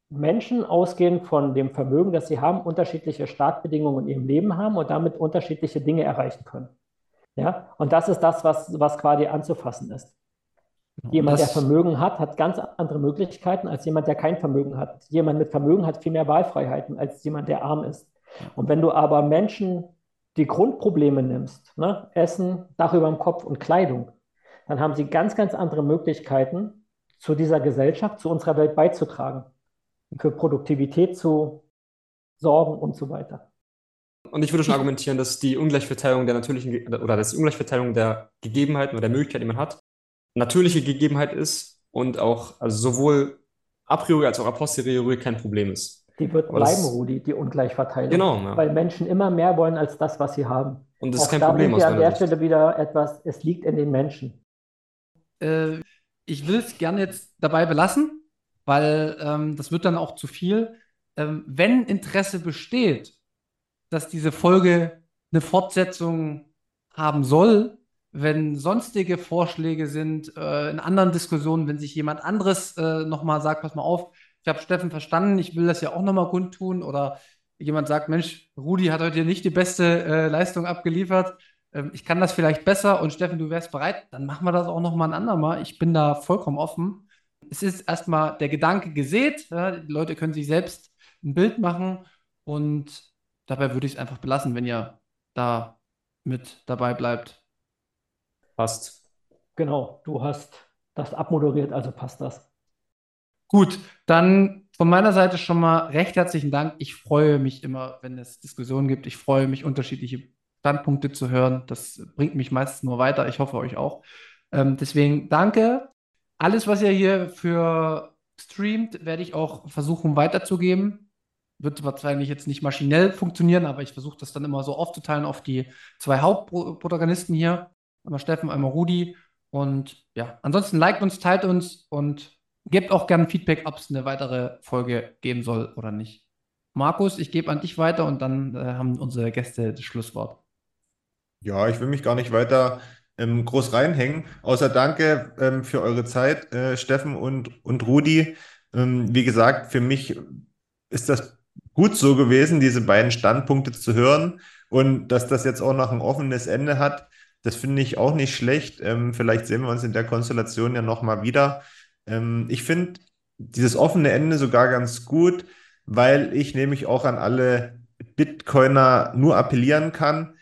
Menschen ausgehend von dem Vermögen, das sie haben, unterschiedliche Startbedingungen in ihrem Leben haben und damit unterschiedliche Dinge erreichen können. Ja? Und das ist das, was, was quasi anzufassen ist. Genau. Jemand, der Vermögen hat, hat ganz andere Möglichkeiten als jemand, der kein Vermögen hat. Jemand mit Vermögen hat viel mehr Wahlfreiheiten als jemand, der arm ist. Und wenn du aber Menschen die Grundprobleme nimmst, ne? Essen, Dach über dem Kopf und Kleidung, dann haben sie ganz, ganz andere Möglichkeiten, zu dieser Gesellschaft, zu unserer Welt beizutragen für Produktivität zu sorgen und so weiter. Und ich würde schon argumentieren, dass die Ungleichverteilung der natürlichen oder dass die Ungleichverteilung der Gegebenheiten oder der Möglichkeiten, die man hat, natürliche Gegebenheit ist und auch also sowohl a priori als auch a posteriori kein Problem ist. Die wird Aber bleiben, Rudi, die Ungleichverteilung. Genau. Ja. Weil Menschen immer mehr wollen als das, was sie haben. Und das auch ist kein da Problem. Aus an der Sicht. Stelle wieder etwas, es liegt in den Menschen. Äh, ich will es gerne jetzt dabei belassen weil ähm, das wird dann auch zu viel. Ähm, wenn Interesse besteht, dass diese Folge eine Fortsetzung haben soll, wenn sonstige Vorschläge sind, äh, in anderen Diskussionen, wenn sich jemand anderes äh, nochmal sagt, pass mal auf, ich habe Steffen verstanden, ich will das ja auch nochmal kundtun oder jemand sagt, Mensch, Rudi hat heute nicht die beste äh, Leistung abgeliefert, ähm, ich kann das vielleicht besser und Steffen, du wärst bereit, dann machen wir das auch nochmal ein andermal. Ich bin da vollkommen offen es ist erstmal der Gedanke gesät. Ja, die Leute können sich selbst ein Bild machen und dabei würde ich es einfach belassen, wenn ihr da mit dabei bleibt. Passt. Genau, du hast das abmoderiert, also passt das. Gut, dann von meiner Seite schon mal recht herzlichen Dank. Ich freue mich immer, wenn es Diskussionen gibt. Ich freue mich, unterschiedliche Standpunkte zu hören. Das bringt mich meistens nur weiter. Ich hoffe euch auch. Ähm, deswegen danke. Alles, was ihr hier für streamt, werde ich auch versuchen weiterzugeben. Wird wahrscheinlich jetzt nicht maschinell funktionieren, aber ich versuche das dann immer so aufzuteilen auf die zwei Hauptprotagonisten hier. Einmal Steffen, einmal Rudi. Und ja, ansonsten liked uns, teilt uns und gebt auch gerne Feedback, ob es eine weitere Folge geben soll oder nicht. Markus, ich gebe an dich weiter und dann äh, haben unsere Gäste das Schlusswort. Ja, ich will mich gar nicht weiter ähm, groß reinhängen, außer danke ähm, für eure Zeit, äh, Steffen und, und Rudi. Ähm, wie gesagt, für mich ist das gut so gewesen, diese beiden Standpunkte zu hören und dass das jetzt auch noch ein offenes Ende hat. Das finde ich auch nicht schlecht. Ähm, vielleicht sehen wir uns in der Konstellation ja nochmal wieder. Ähm, ich finde dieses offene Ende sogar ganz gut, weil ich nämlich auch an alle Bitcoiner nur appellieren kann,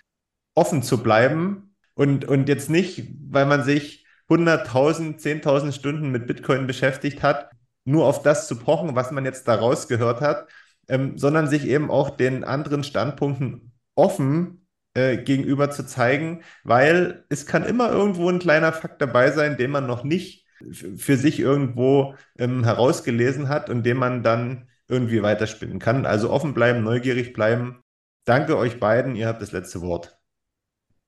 offen zu bleiben und, und jetzt nicht, weil man sich 100.000, 10.000 Stunden mit Bitcoin beschäftigt hat, nur auf das zu pochen, was man jetzt daraus gehört hat, ähm, sondern sich eben auch den anderen Standpunkten offen äh, gegenüber zu zeigen, weil es kann immer irgendwo ein kleiner Fakt dabei sein, den man noch nicht für sich irgendwo ähm, herausgelesen hat und den man dann irgendwie weiterspinnen kann. Also offen bleiben, neugierig bleiben. Danke euch beiden, ihr habt das letzte Wort.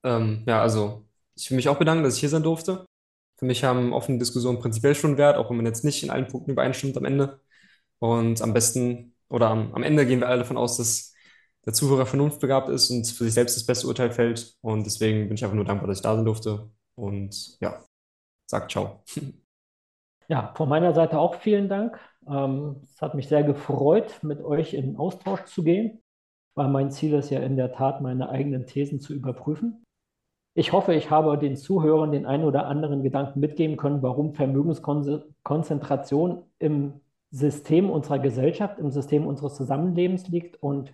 Ähm, ja, also ich will mich auch bedanken, dass ich hier sein durfte. Für mich haben offene Diskussionen prinzipiell schon Wert, auch wenn man jetzt nicht in allen Punkten übereinstimmt am Ende. Und am besten oder am, am Ende gehen wir alle davon aus, dass der Zuhörer vernunftbegabt ist und für sich selbst das beste Urteil fällt. Und deswegen bin ich einfach nur dankbar, dass ich da sein durfte. Und ja, sag ciao. Ja, von meiner Seite auch vielen Dank. Ähm, es hat mich sehr gefreut, mit euch in Austausch zu gehen, weil mein Ziel ist ja in der Tat, meine eigenen Thesen zu überprüfen. Ich hoffe, ich habe den Zuhörern den einen oder anderen Gedanken mitgeben können, warum Vermögenskonzentration im System unserer Gesellschaft, im System unseres Zusammenlebens liegt und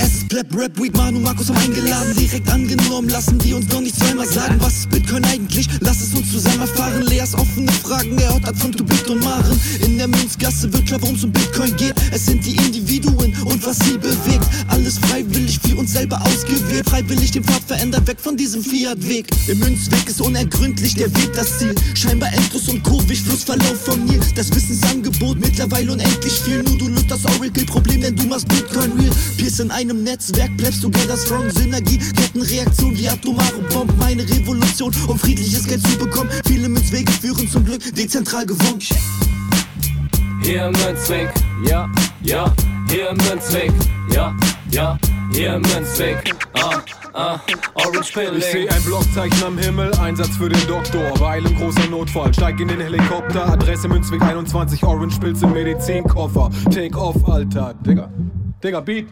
Es ist Pleb, Rap, Weed, Manu, Markus haben eingeladen, direkt angenommen. Lassen die uns noch nicht zweimal sagen, was ist Bitcoin eigentlich? Lass es uns zusammen erfahren. Leas offene Fragen, er haut von Tubit und Maren. In der Münzgasse wird klar, worum es um Bitcoin geht. Es sind die Individuen und was sie bewegt. Alles freiwillig für uns selber ausgewählt. Freiwillig den Pfad verändert, weg von diesem Fiat-Weg. Der Münzweg ist unergründlich, der Weg das Ziel. Scheinbar endlos und kurvig, Flussverlauf von Nil. Das Wissensangebot mittlerweile unendlich viel. Nur du löst das Oracle-Problem, denn du machst Bitcoin real. Pierce in einem Netzwerk, bleibst together strong. Synergie, Kettenreaktion wie atomare Bomben. Meine Revolution, um friedliches Geld zu bekommen. Viele Münzwege führen zum Glück dezentral gewonnen. Hier im Münzweg, ja, ja, hier im Münzweg, ja, ja, hier im Münzweg, ah, ah, Orange Ich Pilling. sehe ein Blockzeichen am Himmel, Einsatz für den Doktor. Weil im großer Notfall, steig in den Helikopter. Adresse Münzweg 21, Orange Pilze, Medizinkoffer. Take off, Alter. Digga, Digga, Beat.